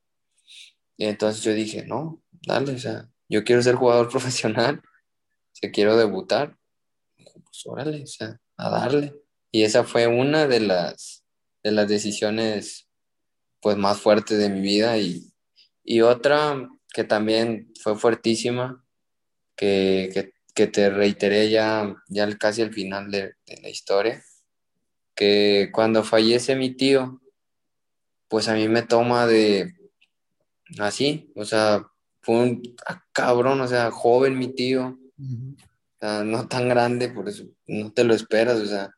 Y entonces yo dije, no, dale, o sea, yo quiero ser jugador <laughs> profesional, o quiero debutar. Pues órale, o sea, a darle. Y esa fue una de las, de las decisiones pues más fuertes de mi vida. Y, otra que también fue fuertísima, que, te reiteré ya, ya casi al final de, la historia, que cuando fallece mi tío, pues a mí me toma de así, o sea, fue un cabrón, o sea, joven mi tío, no tan grande, por eso no te lo esperas, o sea.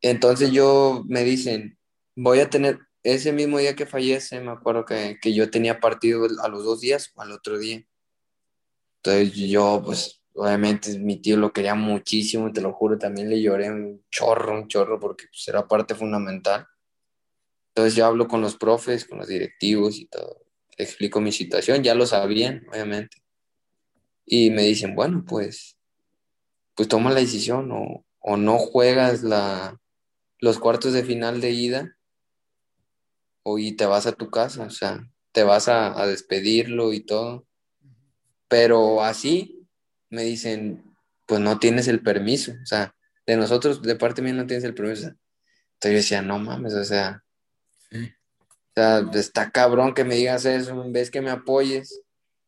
Entonces yo me dicen, voy a tener, ese mismo día que fallece, me acuerdo que, yo tenía partido a los dos días o al otro día. Entonces yo, pues, obviamente mi tío lo quería muchísimo, te lo juro, también le lloré un chorro, un chorro, porque pues, era parte fundamental. Entonces yo hablo con los profes, con los directivos y todo, explico mi situación, ya lo sabían, obviamente. Y me dicen, bueno, pues, pues toma la decisión o, no juegas la, los cuartos de final de ida o y te vas a tu casa, o sea, te vas a, despedirlo y todo. Pero así me dicen, pues no tienes el permiso, o sea, de nosotros, de parte mía no tienes el permiso. Entonces yo decía, no mames, o sea, o sea, está cabrón que me digas eso, en vez que me apoyes,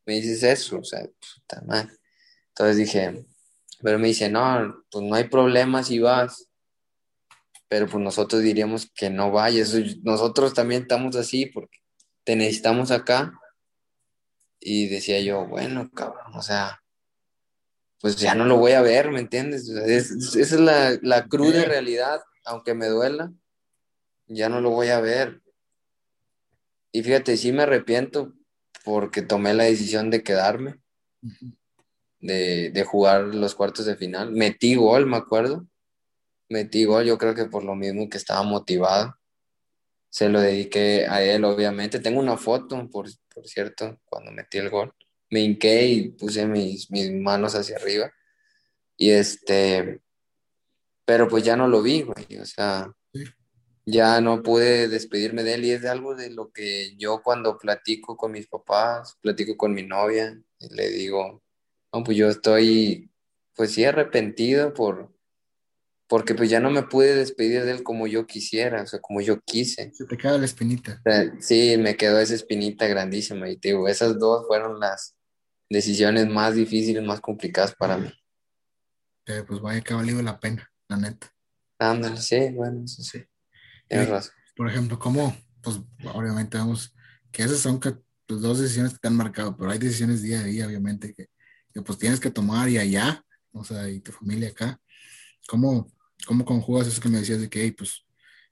me dices eso, o sea, puta madre. Entonces dije, pero me dice, no, pues no hay problema si vas, pero pues nosotros diríamos que no vayas, nosotros también estamos así porque te necesitamos acá. Y decía yo, bueno, cabrón, o sea, pues ya no lo voy a ver, ¿me entiendes? esa es la, la cruda realidad, aunque me duela, ya no lo voy a ver. Y fíjate, sí me arrepiento porque tomé la decisión de quedarme, de, jugar los cuartos de final. Metí gol, me acuerdo. Metí gol, yo creo que por lo mismo que estaba motivado. Se lo dediqué a él, obviamente. Tengo una foto, por, cierto, cuando metí el gol. Me hinqué y puse mis, mis manos hacia arriba. Y este, pero pues ya no lo vi, güey. O sea, ya no pude despedirme de él y es de algo de lo que yo cuando platico con mis papás, platico con mi novia, le digo, no, pues yo estoy, pues sí, arrepentido por, porque pues ya no me pude despedir de él como yo quisiera, o sea, como yo quise. Se te queda la espinita. sí, me quedó esa espinita grandísima y te digo, esas dos fueron las decisiones más difíciles, más complicadas para mí. pues vaya que ha valido la pena, la neta. Ándale, sí, bueno, eso sí. Por ejemplo, ¿cómo? Pues obviamente vemos que esas son que, pues, dos decisiones que te han marcado, pero hay decisiones día a día, obviamente, que, pues tienes que tomar y allá, o sea, y tu familia acá. ¿Cómo, cómo conjugas eso que me decías de que, pues,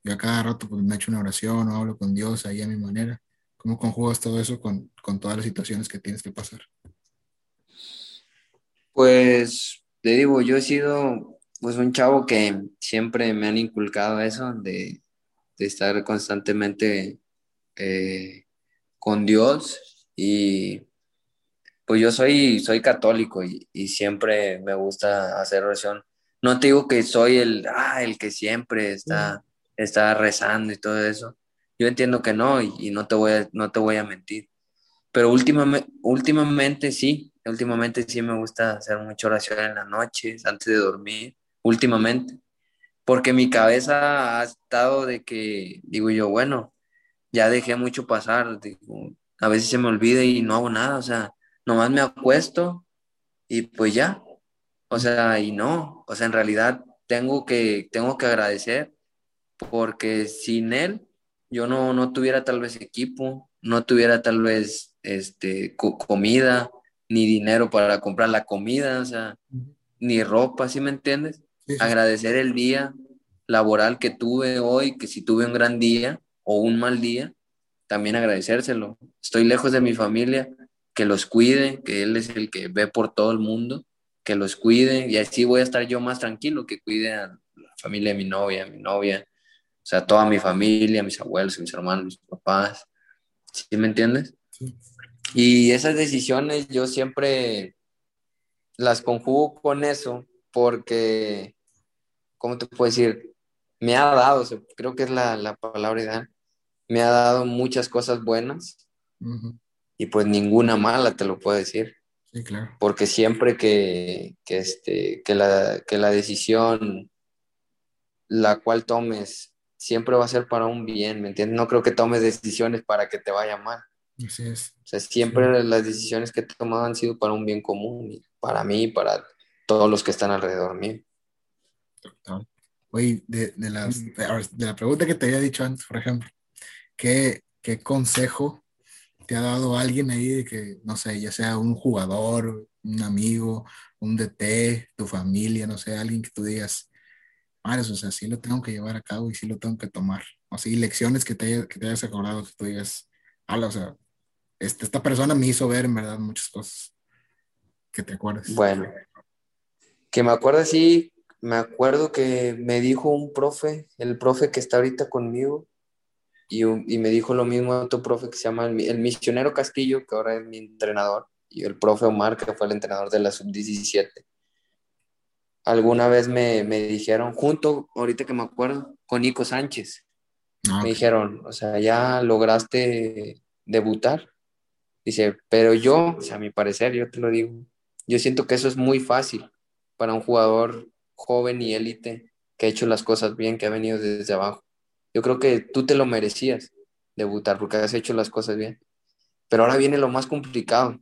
yo a cada rato pues, me echo una oración o hablo con Dios ahí a mi manera? ¿Cómo conjugas todo eso con, con todas las situaciones que tienes que pasar? Pues, le digo, yo he sido pues un chavo que siempre me han inculcado eso de de estar constantemente eh, con Dios y pues yo soy, soy católico y, y, siempre me gusta hacer oración. No te digo que soy el, ah, el que siempre está, está rezando y todo eso. Yo entiendo que no y, no, te voy a, no te voy a mentir. Pero últimamente, últimamente sí, últimamente sí me gusta hacer mucha oración en las noches, antes de dormir, últimamente. Porque mi cabeza ha estado de que, digo yo, bueno, ya dejé mucho pasar, a veces se me olvida y no hago nada, o sea, nomás me acuesto y pues ya, o sea, y no, o sea, en realidad tengo que, tengo que agradecer porque sin él yo no, no tuviera tal vez equipo, no tuviera tal vez este, comida, ni dinero para comprar la comida, o sea, ni ropa, ¿sí me entiendes? Agradecer el día laboral que tuve hoy, que si tuve un gran día o un mal día, también agradecérselo. Estoy lejos de mi familia, que los cuide, que él es el que ve por todo el mundo, que los cuide y así voy a estar yo más tranquilo, que cuide a la familia de mi novia, a mi novia, o sea, toda mi familia, mis abuelos, mis hermanos, mis papás. ¿Sí me entiendes? Y esas decisiones yo siempre las conjugo con eso porque, ¿cómo te puedo decir? Me ha dado, creo que es la, la, palabra ideal, me ha dado muchas cosas buenas y pues ninguna mala, te lo puedo decir. Sí, claro. Porque siempre que, que, este, que, la, que la decisión la cual tomes siempre va a ser para un bien, ¿me entiendes? No creo que tomes decisiones para que te vaya mal. Así es. O sea, siempre las decisiones que he tomado han sido para un bien común, para mí y para todos los que están alrededor mío. Oye, de, de, las, de, la pregunta que te había dicho antes, por ejemplo, ¿qué, ¿qué consejo te ha dado alguien ahí de que, no sé, ya sea un jugador, un amigo, un DT, tu familia, no sé, alguien que tú digas, o sea, sí lo tengo que llevar a cabo y sí lo tengo que tomar. O sea, lecciones que te, que te hayas acordado, que tú digas, ala, o sea, este, esta persona me hizo ver en verdad muchas cosas que te acuerdas. Bueno, que me acuerdo sí, me acuerdo que me dijo un profe, el profe que está ahorita conmigo, y, y me dijo lo mismo otro profe que se llama el, el, misionero Castillo, que ahora es mi entrenador, y el profe Omar, que fue el entrenador de la sub-17 alguna vez me, dijeron, junto, ahorita que me acuerdo, con Nico Sánchez, ah, me dijeron, o sea, ya lograste debutar. Dice, pero yo, o sea, a mi parecer, yo te lo digo, yo siento que eso es muy fácil para un jugador joven y élite que ha hecho las cosas bien, que ha venido desde abajo. Yo creo que tú te lo merecías debutar porque has hecho las cosas bien. Pero ahora viene lo más complicado.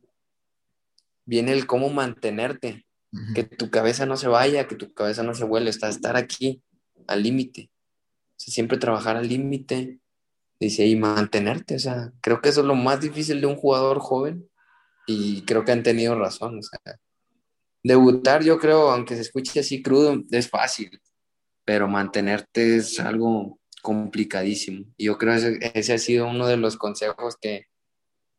Viene el cómo mantenerte que tu cabeza no se vaya, que tu cabeza no se vuele, está estar aquí al límite. siempre trabajar al límite, dice, y mantenerte. O sea, creo que eso es lo más difícil de un jugador joven y creo que han tenido razón. O sea, debutar, yo creo, aunque se escuche así crudo, es fácil, pero mantenerte es algo complicadísimo. Y yo creo que ese ha sido uno de los consejos que,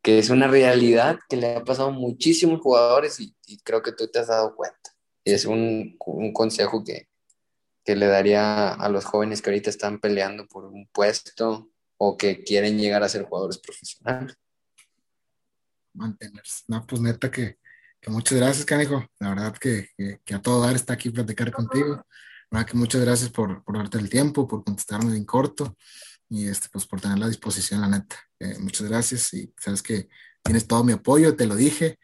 que es una realidad que le ha pasado a muchísimos jugadores y, creo que tú te has dado cuenta. Y es un, un consejo que, que, le daría a los jóvenes que ahorita están peleando por un puesto o que quieren llegar a ser jugadores profesionales. Mantenerse. No, pues neta que, que muchas gracias, Canijo. La verdad que, que, a todo dar está aquí platicar contigo. La verdad que muchas gracias por, por darte el tiempo, por contestarme en corto y este, pues por tener la disposición, la neta. Eh, muchas gracias y sabes que tienes todo mi apoyo, te lo dije,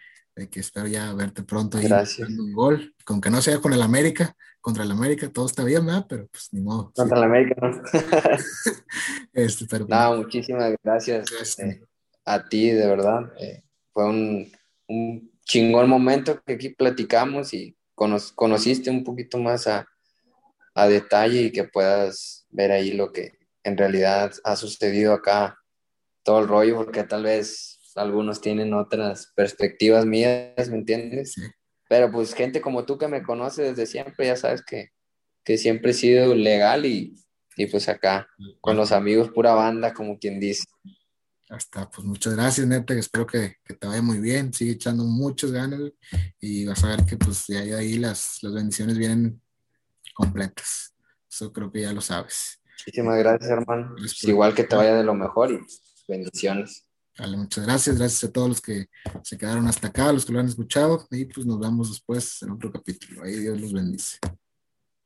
que espero ya verte pronto y un gol, aunque no sea con el América, contra el América todo está bien, ¿verdad? Pero pues ni modo. Contra el América, ¿no? <laughs> este, pero, no, muchísimas gracias. Eh, a ti, de verdad. Eh, fue un, un, chingón momento que aquí platicamos y conociste un poquito más a, a detalle y que puedas ver ahí lo que, en realidad ha sucedido acá todo el rollo, porque tal vez algunos tienen otras perspectivas mías, ¿me entiendes? Pero pues gente como tú que me conoce desde siempre, ya sabes que, que siempre he sido legal y, y pues acá con los amigos pura banda, como quien dice. Hasta, pues muchas gracias, neta, espero que, que, te vaya muy bien, sigue echando muchos ganas y vas a ver que pues de ahí, ahí las, las bendiciones vienen completas. Eso creo que ya lo sabes. Muchísimas gracias, hermano. Pues igual que te vaya de lo mejor y bendiciones. Vale, muchas gracias, gracias a todos los que se quedaron hasta acá, los que lo han escuchado, y pues nos vemos después en otro capítulo. Ahí Dios los bendice.